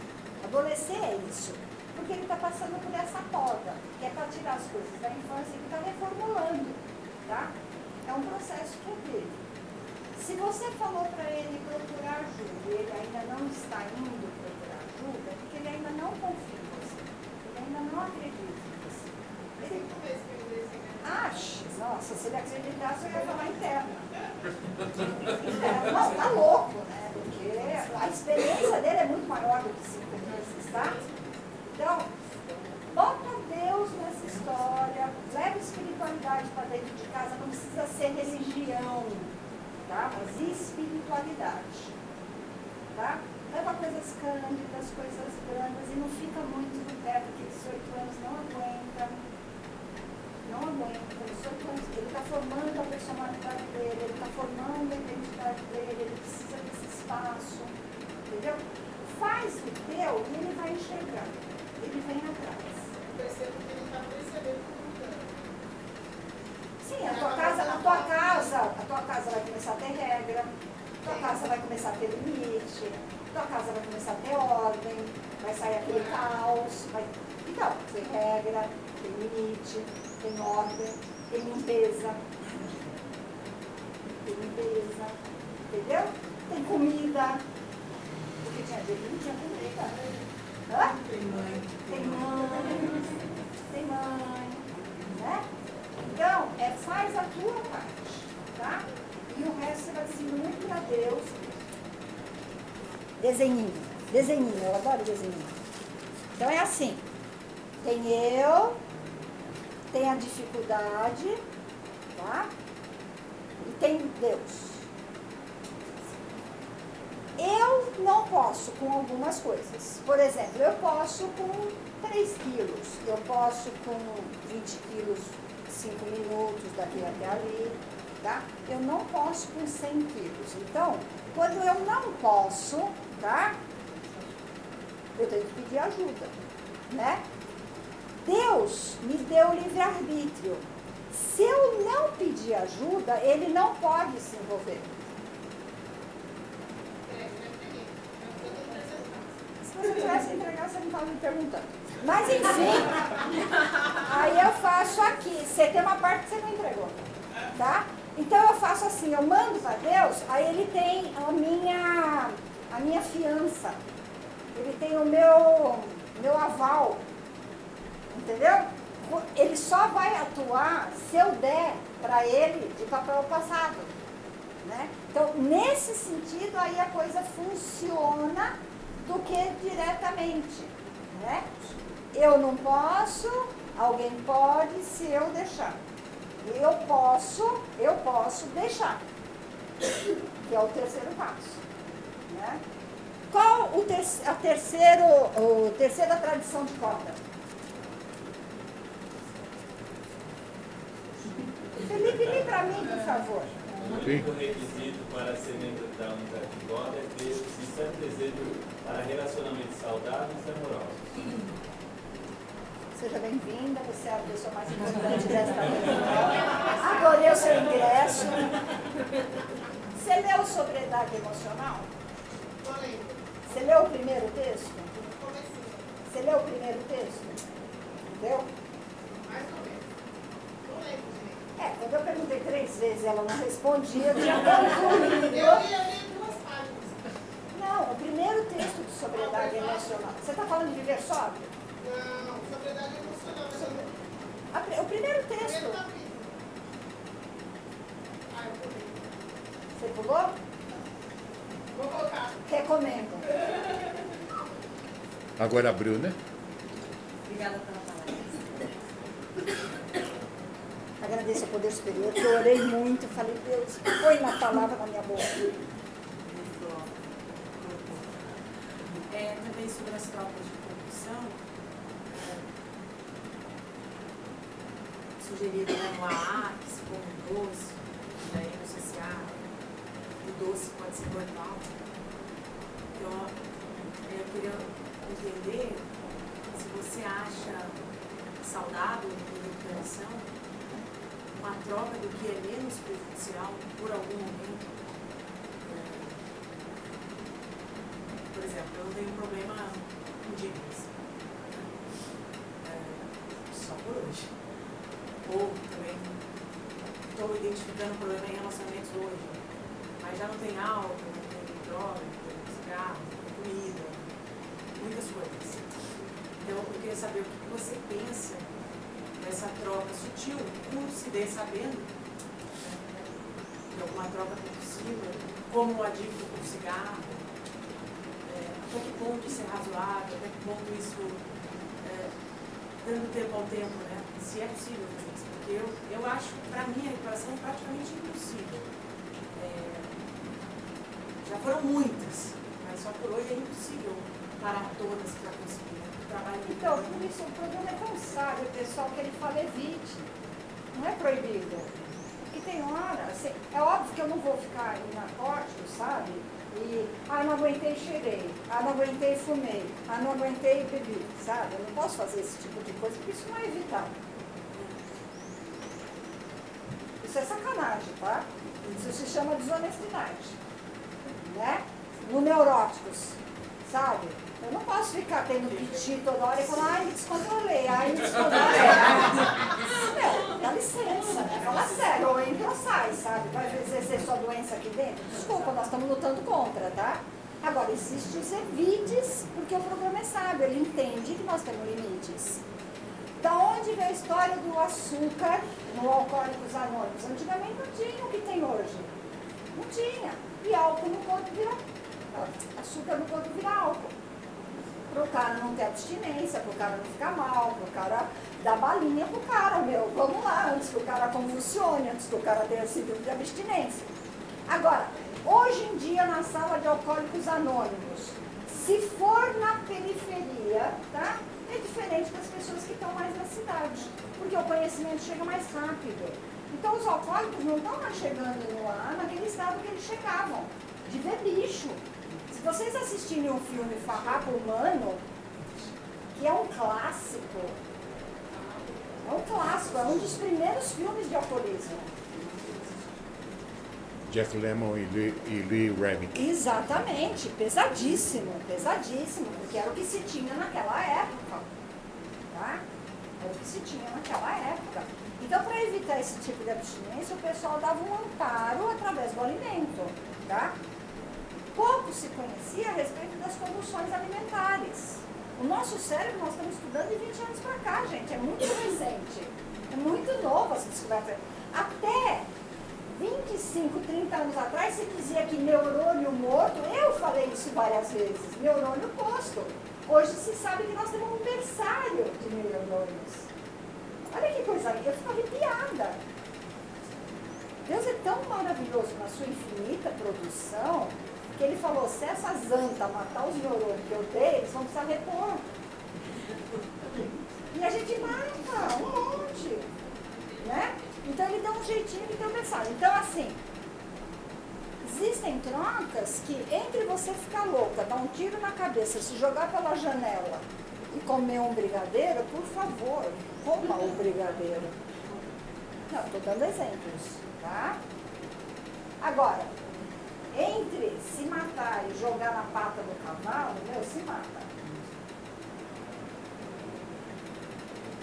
Adolescer é isso. Porque ele está passando por essa poda, que é para tirar as coisas da infância e está reformulando, tá? É um processo que é dele. Se você falou para ele procurar ajuda e ele ainda não está indo procurar ajuda, é porque ele ainda não confia ele desenha. Ache, nossa, se ele acreditasse, eu ia falar interna. Interna. Não, tá louco, né? Porque a experiência dele é muito maior do que cinco meses, tá? Então, bota Deus nessa história, leva espiritualidade para dentro de casa, não precisa ser religião, tá? Mas espiritualidade, tá? Leva coisas cândidas, coisas grandes e não fica muito no pé, porque 18 anos não aguenta não aguenta, com 18 anos, ele está formando a personalidade dele, ele está formando a identidade dele, ele precisa desse espaço, entendeu? Faz o teu e ele vai enxergar, ele vem atrás. Eu percebo que ele está percebendo. Sim, a tua casa, a tua casa, a tua casa vai começar a ter regra, a tua casa vai começar a ter limite, a tua casa vai começar a ter ordem, vai sair aquele caos, vai... Então, tem regra, tem limite, tem ordem, tem limpeza. Tem limpeza, entendeu? Tem comida. Porque tinha dia que não tinha comida. Hã? Tem mãe. Tem mãe. Tem mãe. Né? Então, é, faz a tua parte, tá? E o resto você vai distribuindo para Deus. Desenhinho. Desenhinho, eu adoro desenhinho. Então é assim, tem eu, tem a dificuldade, tá? E tem Deus. Eu não posso com algumas coisas. Por exemplo, eu posso com 3 quilos, eu posso com 20 quilos, 5 minutos daqui até ali, tá? Eu não posso com 100 quilos. Então, quando eu não posso, tá? Eu tenho que pedir ajuda, né? Deus me deu livre-arbítrio. Se eu não pedir ajuda, ele não pode se envolver. Se você tivesse entregar, você não estava me perguntando. Mas enfim, aí eu faço aqui. Você tem uma parte que você não entregou, tá? Então eu faço assim, eu mando para Deus, aí ele tem a minha, a minha fiança. Ele tem o meu, meu aval. Entendeu? Ele só vai atuar se eu der para ele de papel passado. Né? Então, nesse sentido, aí a coisa funciona do que diretamente. Né? Eu não posso, alguém pode se eu deixar. Eu posso, eu posso deixar. Que é o terceiro passo. Né? Qual o ter a terceiro, o terceira tradição de corda? Felipe, lê para mim, por favor. O único requisito para ser membro da unidade de corda é ter o sincero desejo para relacionamentos saudáveis e amorosos. Seja bem-vinda, você é a pessoa mais importante desta reunião. Adorei o seu ingresso. Você leu sobriedade emocional? Você leu o primeiro texto? Você leu o primeiro texto? Entendeu? Mais ou menos. Não lembro direito. É, quando eu perguntei três vezes e ela não respondia, eu tinha Eu ia ler duas páginas. Não, o primeiro texto de sobriedade emocional. Você está falando de viver sóbrio? Não, sobriedade emocional. O primeiro texto. Ah, eu pulei. Você pulou? Vou colocar. Recomendo. Agora abriu, né? Obrigada pela palavra. Agradeço ao Poder Superior, que eu orei muito, falei, Deus, põe uma palavra na minha boca. É, também sobre as tropas de corrupção, é, sugerido no AA, que se come doce, daí no CCA, o doce pode ser normal. Então, eu queria entender se você acha saudável em recuperação uma troca do que é menos prejudicial por algum momento. É, por exemplo, eu tenho um problema com dívidas. É, só por hoje. Ou também estou identificando problema em relacionamentos hoje. Mas já não tem álcool, não tem droga, não tem cigarro, não tem comida, muitas coisas. Então eu queria saber o que você pensa dessa troca sutil, com lucidez sabendo né, de alguma troca é possível, como a dívida com cigarro, é, até que ponto isso é razoável, até que ponto isso, é, dando tempo ao tempo, né? Se é possível fazer isso. Porque eu, eu acho, para mim, a recuperação é praticamente impossível. É, já foram muitas, mas só por hoje é impossível parar todas para conseguir. Trabalho Então, por isso o programa é tão sábio, pessoal, que ele fala evite. Não é proibido. Porque tem hora, assim, é óbvio que eu não vou ficar em narcótico, sabe? E, ah, não aguentei, cheirei. Ah, não aguentei, fumei. Ah, não aguentei, bebi, sabe? Eu não posso fazer esse tipo de coisa, porque isso não é evitável. Isso é sacanagem, tá? Isso se chama desonestidade. Né? No neuróticos, sabe? Eu não posso ficar tendo piti toda hora e falar, ai, me descontrolei, ai, me descontrolei. Meu, dá licença, né? Fala sério, ou entra ou sai, sabe? Vai exercer sua doença aqui dentro? Desculpa, nós estamos lutando contra, tá? Agora, existem os evites, porque o programa é sábio, ele entende que nós temos limites. Da onde veio a história do açúcar no Alcoólicos Anônimos? Antigamente não tinha o que tem hoje. Não tinha. E álcool no corpo vira. Açúcar no corpo vira álcool. Pro cara não ter abstinência, pro cara não ficar mal, pro cara dar balinha pro cara, meu. Vamos lá, antes que o cara convulsione, antes que o cara tenha síndrome de abstinência. Agora, hoje em dia na sala de alcoólicos anônimos, se for na periferia, tá? É diferente das pessoas que estão mais na cidade, porque o conhecimento chega mais rápido. Então os alcoólicos não estão mais chegando lá naquele estado que eles chegavam, de ver bicho. Se vocês assistirem o filme Farrapo Humano, que é um clássico, é um clássico, é um dos primeiros filmes de alcoolismo. Jeff Lemmon e Lee, e Lee Remick. Exatamente, pesadíssimo, pesadíssimo, porque era o que se tinha naquela época. Tá? Era o que se tinha naquela época. Então, para evitar esse tipo de abstinência, o pessoal dava um amparo através do alimento. Tá? Pouco se conhecia a respeito das convulsões alimentares. O nosso cérebro nós estamos estudando de 20 anos para cá, gente. É muito recente. É muito novo essa descoberta. Até 25, 30 anos atrás, se dizia que neurônio morto, eu falei isso várias vezes, neurônio posto. Hoje se sabe que nós temos um berçário de neurônios. Olha que coisa, eu fico arrepiada. Deus é tão maravilhoso na sua infinita produção, que ele falou, se essas antas matar os neurônios que eu dei, eles vão precisar repor. E a gente mata um monte. Né? Então ele dá um jeitinho de berçário. Então assim, existem trocas que entre você ficar louca, dar um tiro na cabeça, se jogar pela janela e comer um brigadeiro, por favor, coma o brigadeiro. Não, estou dando exemplos, tá? Agora, entre se matar e jogar na pata do cavalo, meu, se mata.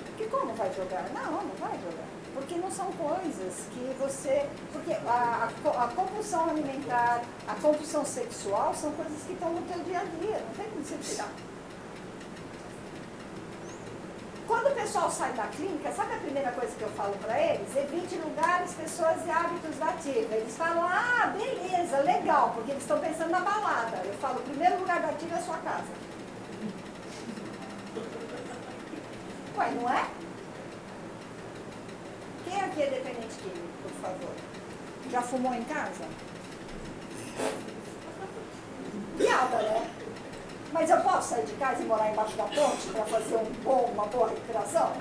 Porque como vai jogar? Não, não vai jogar. Porque não são coisas que você. Porque a, a, a compulsão alimentar, a compulsão sexual são coisas que estão no teu dia a dia, não tem como você tirar. Quando o pessoal sai da clínica, sabe a primeira coisa que eu falo para eles? Evite lugares, pessoas e hábitos ativa. Eles falam, ah, beleza, legal, porque eles estão pensando na balada. Eu falo, o primeiro lugar da ativa é a sua casa. Ué, não é? Quem aqui é dependente químico, por favor? Já fumou em casa? Piada, né? Mas eu posso sair de casa e morar embaixo da ponte para fazer um bom, uma boa recuperação?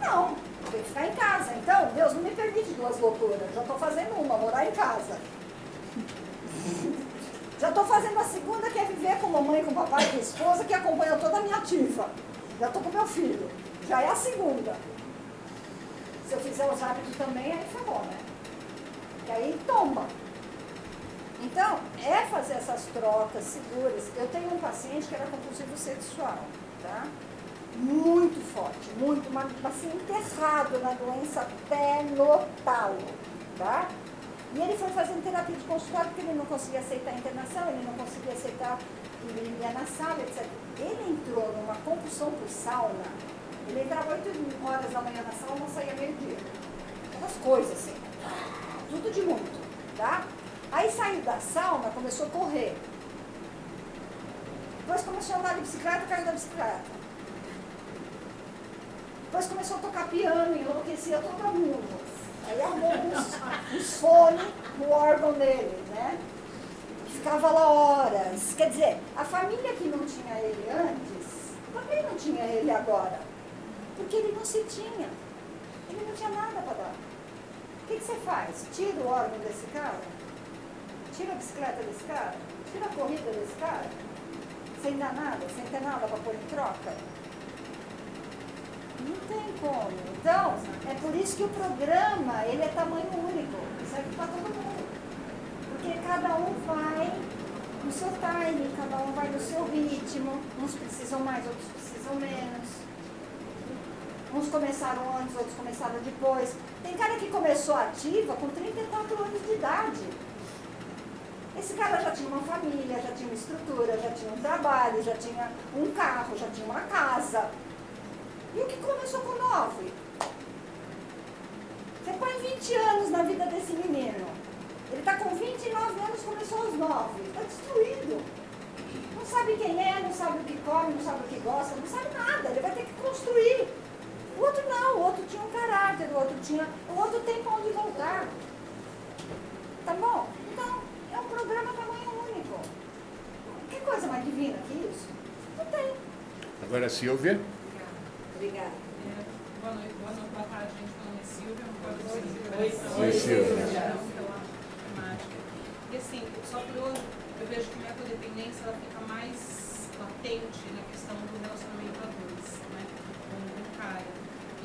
Não, tem que ficar em casa. Então, Deus não me permite duas loucuras. Já estou fazendo uma, morar em casa. Já estou fazendo a segunda, que é viver com mamãe, com papai, com esposa, que acompanha toda a minha ativa. Já estou com meu filho. Já é a segunda. Se eu fizer os hábitos também, aí ferrou, né? E aí toma. Então, é fazer essas trocas seguras. Eu tenho um paciente que era compulsivo sexual, tá? Muito forte, muito, mas assim, enterrado na doença até no talo, tá? E ele foi fazendo terapia de consultório porque ele não conseguia aceitar a internação, ele não conseguia aceitar que ele ia na sala, etc. Ele entrou numa compulsão por sauna, ele entrava 8 horas da manhã na não saía meio-dia. Aquelas coisas assim, tudo de muito, tá? Aí saiu da sauna, começou a correr. Depois começou a andar de bicicleta, caiu da bicicleta. Depois começou a tocar piano, enlouquecia todo mundo. Aí arrumou uns, uns fones no órgão dele, né? Ficava lá horas. Quer dizer, a família que não tinha ele antes, também não tinha ele agora. Porque ele não se tinha. Ele não tinha nada para dar. O que, que você faz? Tira o órgão desse cara? Tira a bicicleta desse cara? Tira a corrida desse cara? Sem dar nada? Sem ter nada para pôr em troca? Não tem como. Então, é por isso que o programa, ele é tamanho único. Serve para todo mundo. Porque cada um vai no seu time, cada um vai no seu ritmo. Uns precisam mais, outros precisam menos. Uns começaram antes, outros começaram depois. Tem cara que começou ativa com 34 anos de idade. Esse cara já tinha uma família, já tinha uma estrutura, já tinha um trabalho, já tinha um carro, já tinha uma casa. E o que começou com nove? Você põe 20 anos na vida desse menino. Ele está com 29 anos, começou aos 9. Está destruído. Não sabe quem é, não sabe o que come, não sabe o que gosta, não sabe nada. Ele vai ter que construir. O outro não, o outro tinha um caráter, o outro tinha. O outro tem para onde voltar. Tá bom? É programa tamanho único. Que coisa mais divina que isso? Não tem. Agora, Silvia. Obrigada. É, boa noite, boa noite, boa tarde, gente. Meu nome é Silvia. Noite. Oi, Silvia. Pela temática. E assim, só por hoje, eu vejo que minha codependência ela fica mais latente na questão do relacionamento a dois, né? Com o cara.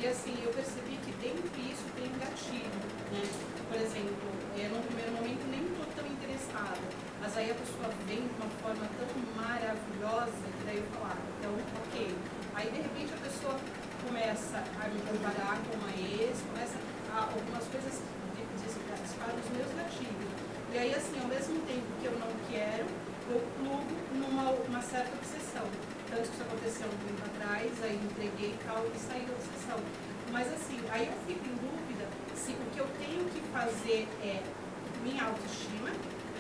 E assim, eu percebi que dentro disso tem um gatilho, né? Por exemplo, é, num primeiro momento nem estou interessada, mas aí a pessoa vem de uma forma tão maravilhosa que daí eu falo, ah, então, ok. Aí de repente a pessoa começa a me comparar com uma ex, começa a algumas coisas disparam os meus gatilhos. E aí assim, ao mesmo tempo que eu não quero, eu plugo numa uma certa obsessão. Tanto que isso aconteceu um tempo atrás, aí entreguei tal e saí da obsessão. Mas assim, aí eu fico em dúvida se o que eu tenho que fazer é minha autoestima,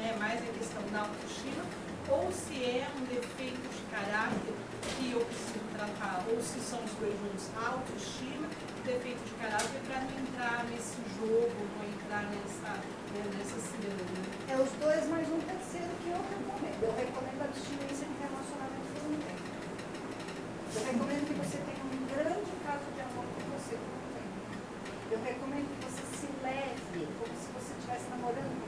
né, mais a questão da autoestima, ou se é um defeito de caráter que eu preciso tratar, ou se são os dois juntos, autoestima e defeito de caráter, para não entrar nesse jogo, não entrar nessa, né, nessa ciranda. É os dois mais um terceiro que eu recomendo. Eu recomendo a abstinência em relacionamento tempo. Eu recomendo que você tenha um grande caso de amor com você. Eu recomendo que você se leve, como se você estivesse namorando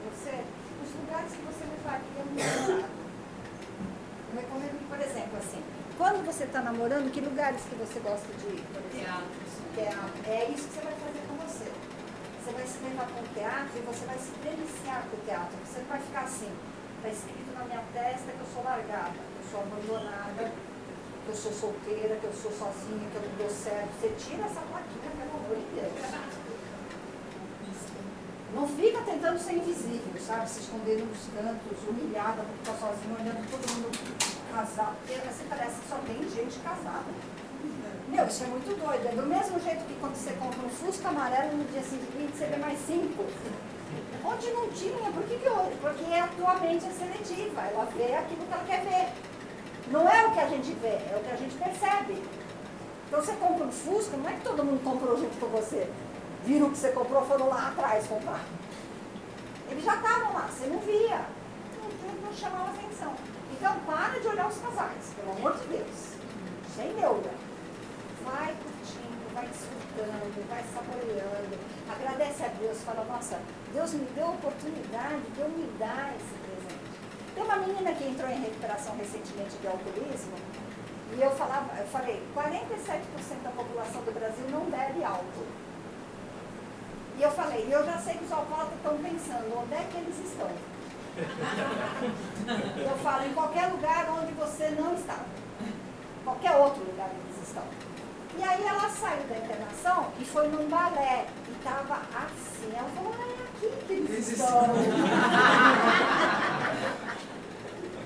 lugares que você levaria um namorado. Eu recomendo que, por exemplo, assim, quando você está namorando, que lugares que você gosta de ir? Por exemplo? Teatro. É isso que você vai fazer com você. Você vai se levar para o teatro e você vai se deliciar com o teatro. Você não vai ficar assim, está escrito na minha testa que eu sou largada, que eu sou abandonada, que eu sou solteira, que eu sou sozinha, que eu não dou certo. Você tira essa plaquinha, pelo amor de Deus. Não fica tentando ser invisível, sabe? Se esconder nos cantos, humilhada por estar sozinha, olhando todo mundo casado. Porque você parece que só tem gente casada. Meu, isso é muito doido. É do mesmo jeito que quando você compra um Fusca amarelo no dia seguinte você vê mais cinco. Onde não tinha, por que, que hoje? Porque a tua mente é seletiva, ela vê aquilo que ela quer ver. Não é o que a gente vê, é o que a gente percebe. Então você compra um Fusca, não é que todo mundo comprou junto com você. Viram que você comprou, foram lá atrás comprar. Eles já estavam lá, você não via. Não, não chamava atenção. Então para de olhar os casais, pelo amor de Deus. Sem neura. Vai curtindo, vai desfrutando, vai saboreando. Agradece a Deus, fala, nossa, Deus me deu a oportunidade de eu me dar esse presente. Tem uma menina que entrou em recuperação recentemente de alcoolismo, e eu falava, eu falei, 47% da população do Brasil não bebe álcool. E eu falei, e eu já sei que os alcoólatras estão pensando, onde é que eles estão? eu falo, em qualquer lugar onde você não está. Qualquer outro lugar onde eles estão. E aí ela saiu da internação e foi num balé. E estava assim. Ela falou, é aqui que eles estão.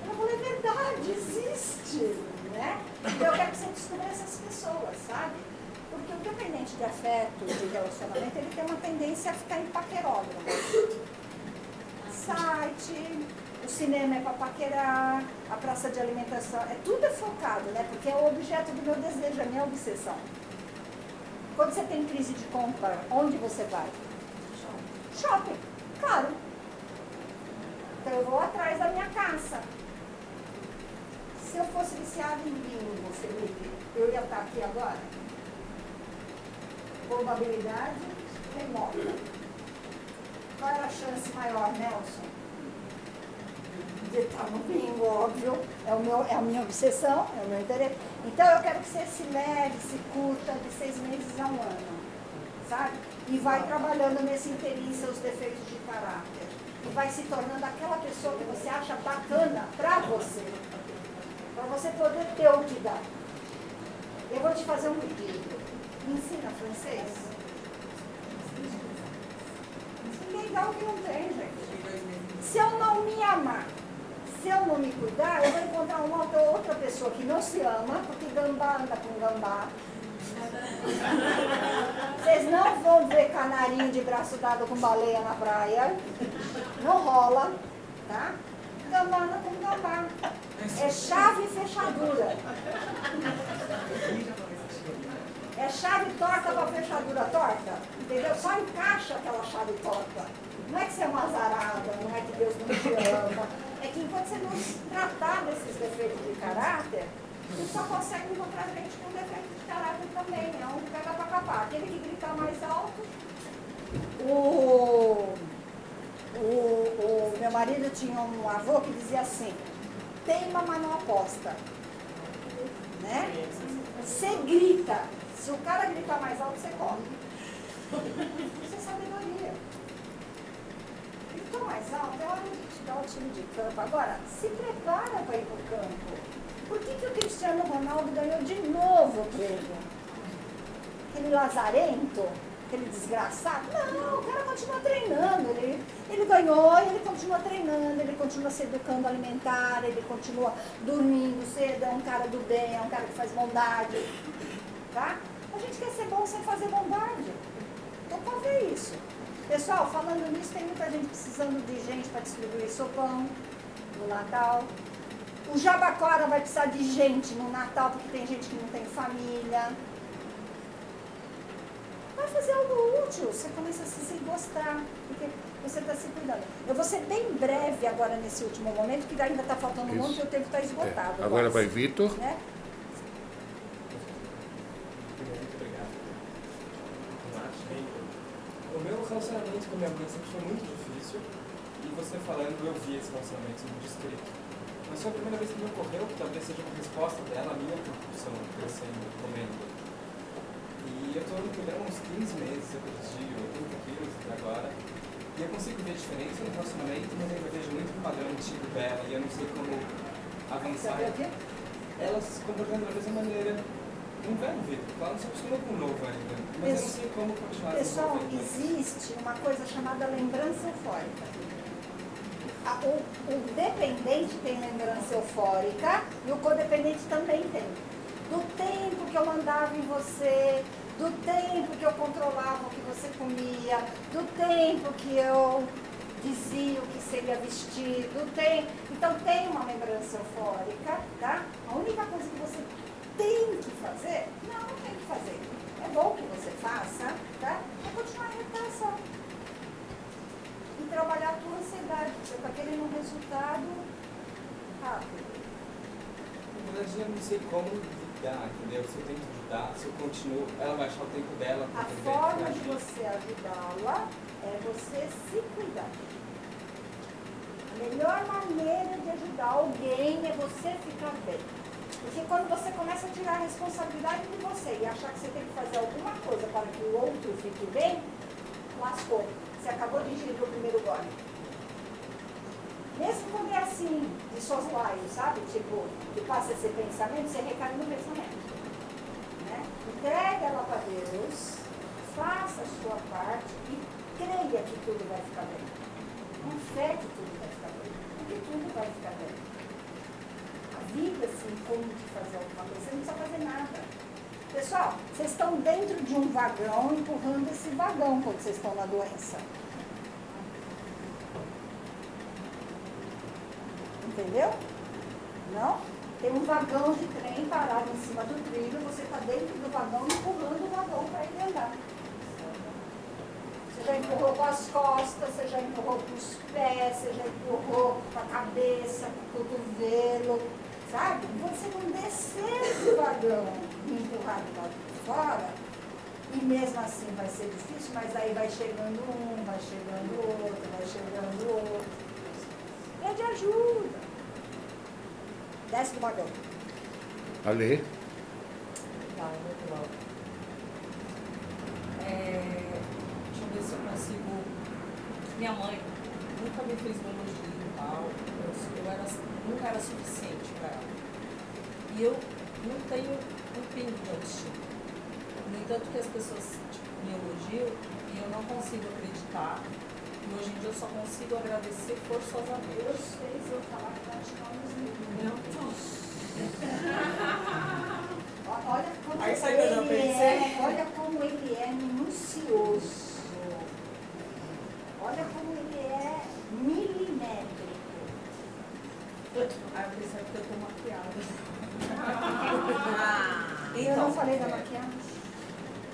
Eu falei, é verdade, existe. Né? Então eu quero que você descubra essas pessoas, sabe? Porque o dependente de afeto, de relacionamento, ele tem uma tendência a ficar em paquerógrafo. Site, o cinema é para paquerar, a praça de alimentação, é tudo é focado, né? Porque é o objeto do meu desejo, é a minha obsessão. Quando você tem crise de compra, onde você vai? Shopping, claro. Então eu vou atrás da minha caça. Se eu fosse viciado em bingo, Felipe, eu ia estar aqui agora? Probabilidade remota. Qual era a chance maior, Nelson? De estar no bingo, óbvio. É, o meu, é a minha obsessão, é o meu interesse. Então eu quero que você se leve, se curta de seis meses a um ano. Sabe? E vai trabalhando nesse interim seus defeitos de caráter. E vai se tornando aquela pessoa que você acha bacana pra você. Pra você poder ter o que dar. Eu vou te fazer um pedido. Me ensina francês? Ninguém dá o que não tem, gente. Se eu não me amar, se eu não me cuidar, eu vou encontrar uma outra, outra pessoa que não se ama, porque gambá anda com gambá. Vocês não vão ver canarinho de braço dado com baleia na praia. Não rola, tá? gambá com gambá. É chave e fechadura. É chave torta com a fechadura torta. Entendeu? Só encaixa aquela chave torta. Não é que você é uma azarada, não é que Deus não te ama. É que enquanto você não tratar desses defeitos de caráter, você só consegue encontrar gente com defeito de caráter também. É um pega pra capar. Aquele que grita mais alto. O, o, o meu marido tinha um avô que dizia assim, teima, mas não aposta. Né? Você grita. Se o cara gritar mais alto, você corre. Isso é sabedoria. Gritou mais alto, é hora de te dar o time de campo. Agora, se prepara para ir para o campo. Por que, que o Cristiano Ronaldo ganhou de novo o prêmio? Aquele lazarento, aquele desgraçado? Não, o cara continua treinando. Ele, ele ganhou e ele continua treinando, ele continua se educando alimentar, ele continua dormindo cedo, é um cara do bem, é um cara que faz bondade. Tá? A gente quer ser bom sem fazer bondade. Então pode ver isso. Pessoal, falando nisso, tem muita gente precisando de gente para distribuir sopão no Natal. O Jabacora vai precisar de gente no Natal, porque tem gente que não tem família. Vai fazer algo útil, você começa a se gostar, porque você está se cuidando. Eu vou ser bem breve agora nesse último momento, que ainda está faltando um monte e o tempo está esgotado. É. Agora vai Vitor. Né? Muito obrigado. O meu relacionamento com minha mãe sempre foi muito difícil. E você falando, eu vi esse relacionamento no descrito. Mas foi a primeira vez que me ocorreu que talvez seja uma resposta dela à minha compulsão crescendo, comendo. E eu estou no programa há uns 15 meses, eu perdi 80 quilos até agora. E eu consigo ver diferença no relacionamento, mas eu vejo muito o padrão antigo dela e eu não sei como avançar. Ela se comportando da mesma maneira um velho Vitor, não se acostumou com o novo ainda. Mas eu não sei como continuar Pessoal, existe uma coisa chamada lembrança eufórica. A- O, o dependente tem lembrança eufórica e o codependente também tem. Do tempo que eu mandava em você, do tempo que eu controlava o que você comia, do tempo que eu dizia o que seria vestir, do tempo. Então tem uma lembrança eufórica, tá? A única coisa que você tem que fazer, não, não tem que fazer. É bom que você faça, tá? É continuar a reparação. E trabalhar a tua ansiedade. Você está querendo um resultado rápido. Na verdade, eu não sei como lidar, entendeu? Se eu tento ajudar, se eu continuo, ela vai achar o tempo dela. A forma de você ajudá-la é você se cuidar. A melhor maneira de ajudar alguém é você ficar bem. Porque quando você começa a tirar a responsabilidade de você e achar que você tem que fazer alguma coisa para que o outro fique bem, lascou. Você acabou de ingerir o primeiro gole. Mesmo quando é assim, de soslaio, sabe? Tipo, que passa esse pensamento, você recai no pensamento. Né? Entrega ela para Deus, faça a sua parte e creia que tudo vai ficar bem. Com fé que tudo vai ficar bem. Porque tudo vai ficar bem. Vida se impõe de fazer alguma coisa, você não precisa fazer nada. Pessoal, vocês estão dentro de um vagão empurrando esse vagão quando vocês estão na doença. Entendeu? Não? Tem um vagão de trem parado em cima do trilho, você está dentro do vagão empurrando o vagão para ele andar. Você já empurrou com as costas, você já empurrou com os pés, você já empurrou com a cabeça, com o cotovelo, sabe? Você não descer do vagão e empurrar do lado de fora, e mesmo assim vai ser difícil, mas aí vai chegando um, vai chegando outro, vai chegando outro. Pede ajuda. Desce do vagão. Ale, Tá, muito bom. É, deixa eu ver se eu consigo. Minha mãe nunca me fez um elogio e tal. Eu, eu era, nunca era suficiente para ela. E eu não tenho um pingo de autoestima. No entanto, que as pessoas tipo, me elogiam e eu não consigo acreditar. E hoje em dia eu só consigo agradecer forçosamente. Deus fez eu falar que nós estamos Olha como Aí sabe o que eu pensei? é, olha como ele é minucioso. Olha como ele é milimétrico. Aí eu pensei, é porque eu tô maquiada. Eu não falei da maquiagem?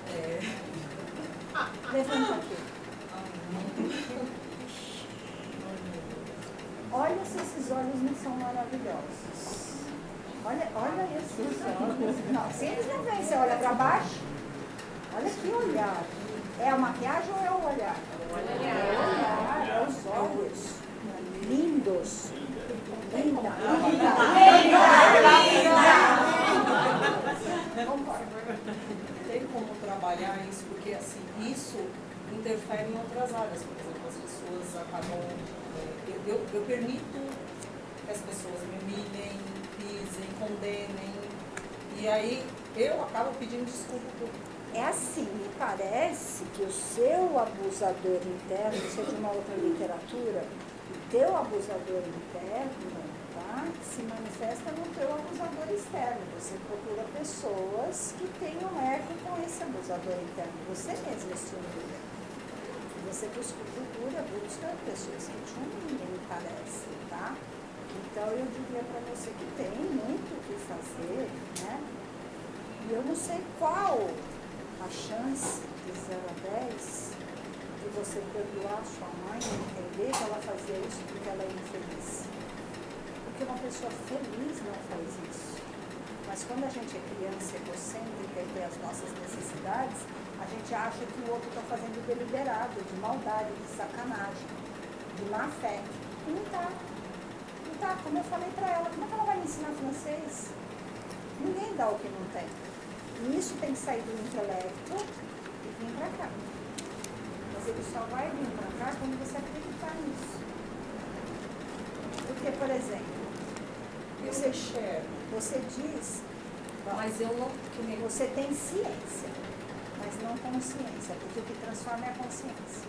É. Levanta aqui. Olha se esses olhos não são maravilhosos. Olha, olha esses olhos. Não, se eles não vêm, você olha para baixo. Olha que olhar. É a maquiagem ou é o olhar? É o olhar, é os olhos. Lindos. Linda. Tem como trabalhar isso, porque assim, isso interfere em outras áreas. Por exemplo, as pessoas acabam. é, Eu, eu, eu permito que as pessoas me humilhem, pisem, condenem. E aí eu acabo pedindo desculpa por É assim, me parece que o seu abusador interno, isso é de uma outra literatura, o teu abusador interno? Se manifesta no teu abusador externo. Você procura pessoas que tenham eco com esse abusador interno. Você mesmo estimula. Você busca, procura, busca pessoas que te humilhem, parece, tá? Então eu diria para você que tem muito o que fazer, né? E eu não sei qual a chance de 0 a 10 de você perdoar sua mãe entender que ela fazia isso porque ela é infeliz. Porque uma pessoa feliz não faz isso. Mas quando a gente é criança egocêntrica e tem as nossas necessidades, a gente acha que o outro está fazendo deliberado, de maldade, de sacanagem, de má fé. E não está. Não está. Como eu falei para ela, como é que ela vai me ensinar francês? Ninguém dá o que não tem. E isso tem que sair do intelecto e vir para cá. Mas ele só vai vir para cá quando você acreditar nisso. Porque, por exemplo, você, você diz, Mas eu não. Que você tem ciência, mas não consciência, porque o que transforma é a consciência.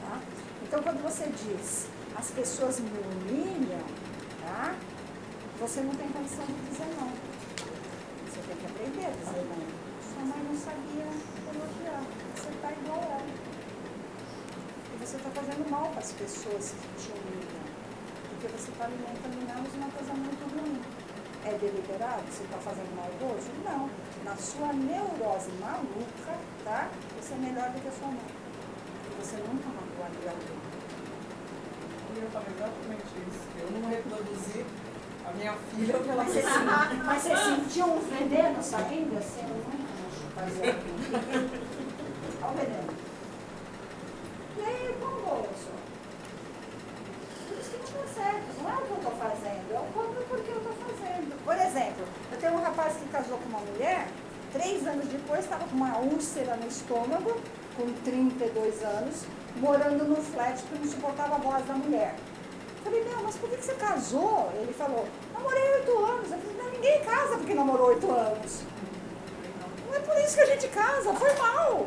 Tá? Então, quando você diz, as pessoas me humilham, tá? você não tem condição de dizer não. Você tem que aprender a dizer não. Sua mãe não sabia elogiar. Você está igual ela. E você está fazendo mal para as pessoas que te humilham. Porque você está alimentando nelas uma coisa muito ruim. É deliberado? Você está fazendo maldoso? Não. Na sua neurose maluca, tá? Você é melhor do que a sua mãe. Porque você nunca matou a alguém. E eu falei exatamente isso. Eu não reproduzi a minha filha Mas você, sen- mas você sentiu um veneno saindo assim? Eu não acho. Olha o. E aí, como gosto? Por isso que não dá certo. Não é o que eu estou fazendo, é o como e por que eu estou fazendo. Por exemplo, eu tenho um rapaz que casou com uma mulher, três anos depois estava com uma úlcera no estômago, com 32 anos, morando no flat porque não suportava a voz da mulher. Falei, meu, mas por que você casou? Ele falou, namorei oito anos. Eu falei, ninguém casa porque namorou oito anos. Não é por isso que a gente casa, foi mal.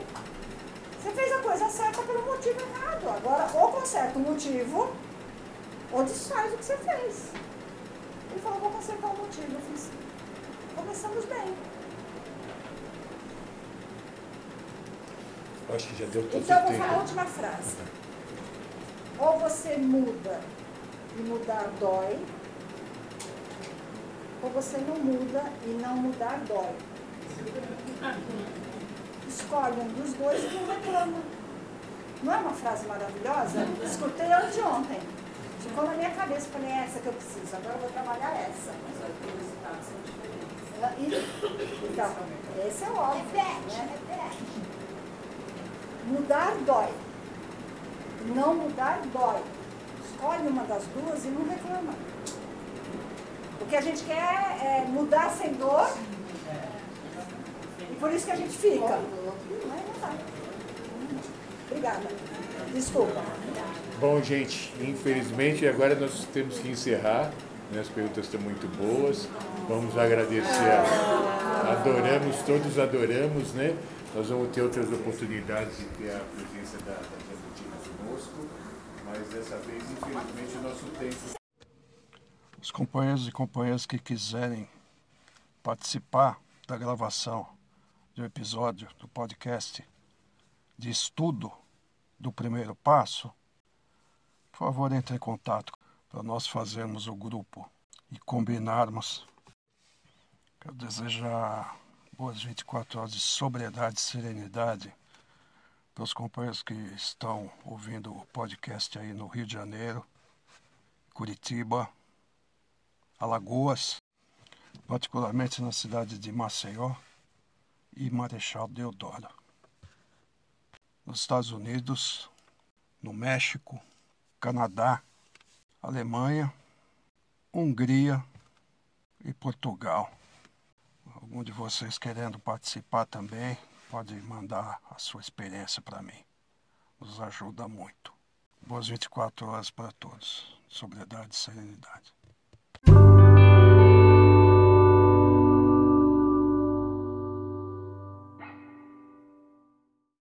Você fez a coisa certa pelo motivo errado. Agora, ou conserta o motivo, ou desfaz o que você fez. Ele falou, vou consertar o motivo. Eu fiz, começamos bem. Eu acho que já deu todo Então, eu o vou falar a última frase. Ou você muda e mudar dói, ou você não muda e não mudar dói. Escolhe um dos dois e não reclama. Não é uma frase maravilhosa? Escutei anteontem. Ficou na minha cabeça, falei, é essa que eu preciso, agora eu vou trabalhar essa. Mas olha, os resultados são diferentes. Então, esse é óbvio. Né? Mudar dói. Não mudar dói. Escolhe uma das duas e não reclama. O que a gente quer é mudar sem dor. E por isso que a gente fica. Não. Obrigada. Desculpa. Bom, gente, infelizmente agora nós temos que encerrar. né? As perguntas estão muito boas. Vamos agradecer. a- Adoramos, todos adoramos, né? Nós vamos ter outras oportunidades de ter a presença da, da Jabutina conosco, mas dessa vez, infelizmente, o nosso tempo. Os companheiros e companheiras que quiserem participar da gravação do episódio do podcast de estudo do primeiro passo, por favor, entre em contato para nós fazermos o grupo e combinarmos. Quero desejar boas 24 horas de sobriedade e serenidade para os companheiros que estão ouvindo o podcast aí no Rio de Janeiro, Curitiba, Alagoas, particularmente na cidade de Maceió e Marechal Deodoro. Nos Estados Unidos, no México, Canadá, Alemanha, Hungria e Portugal. Algum de vocês querendo participar também, pode mandar a sua experiência para mim. Nos ajuda muito. Boas 24 horas para todos. Sobriedade e serenidade.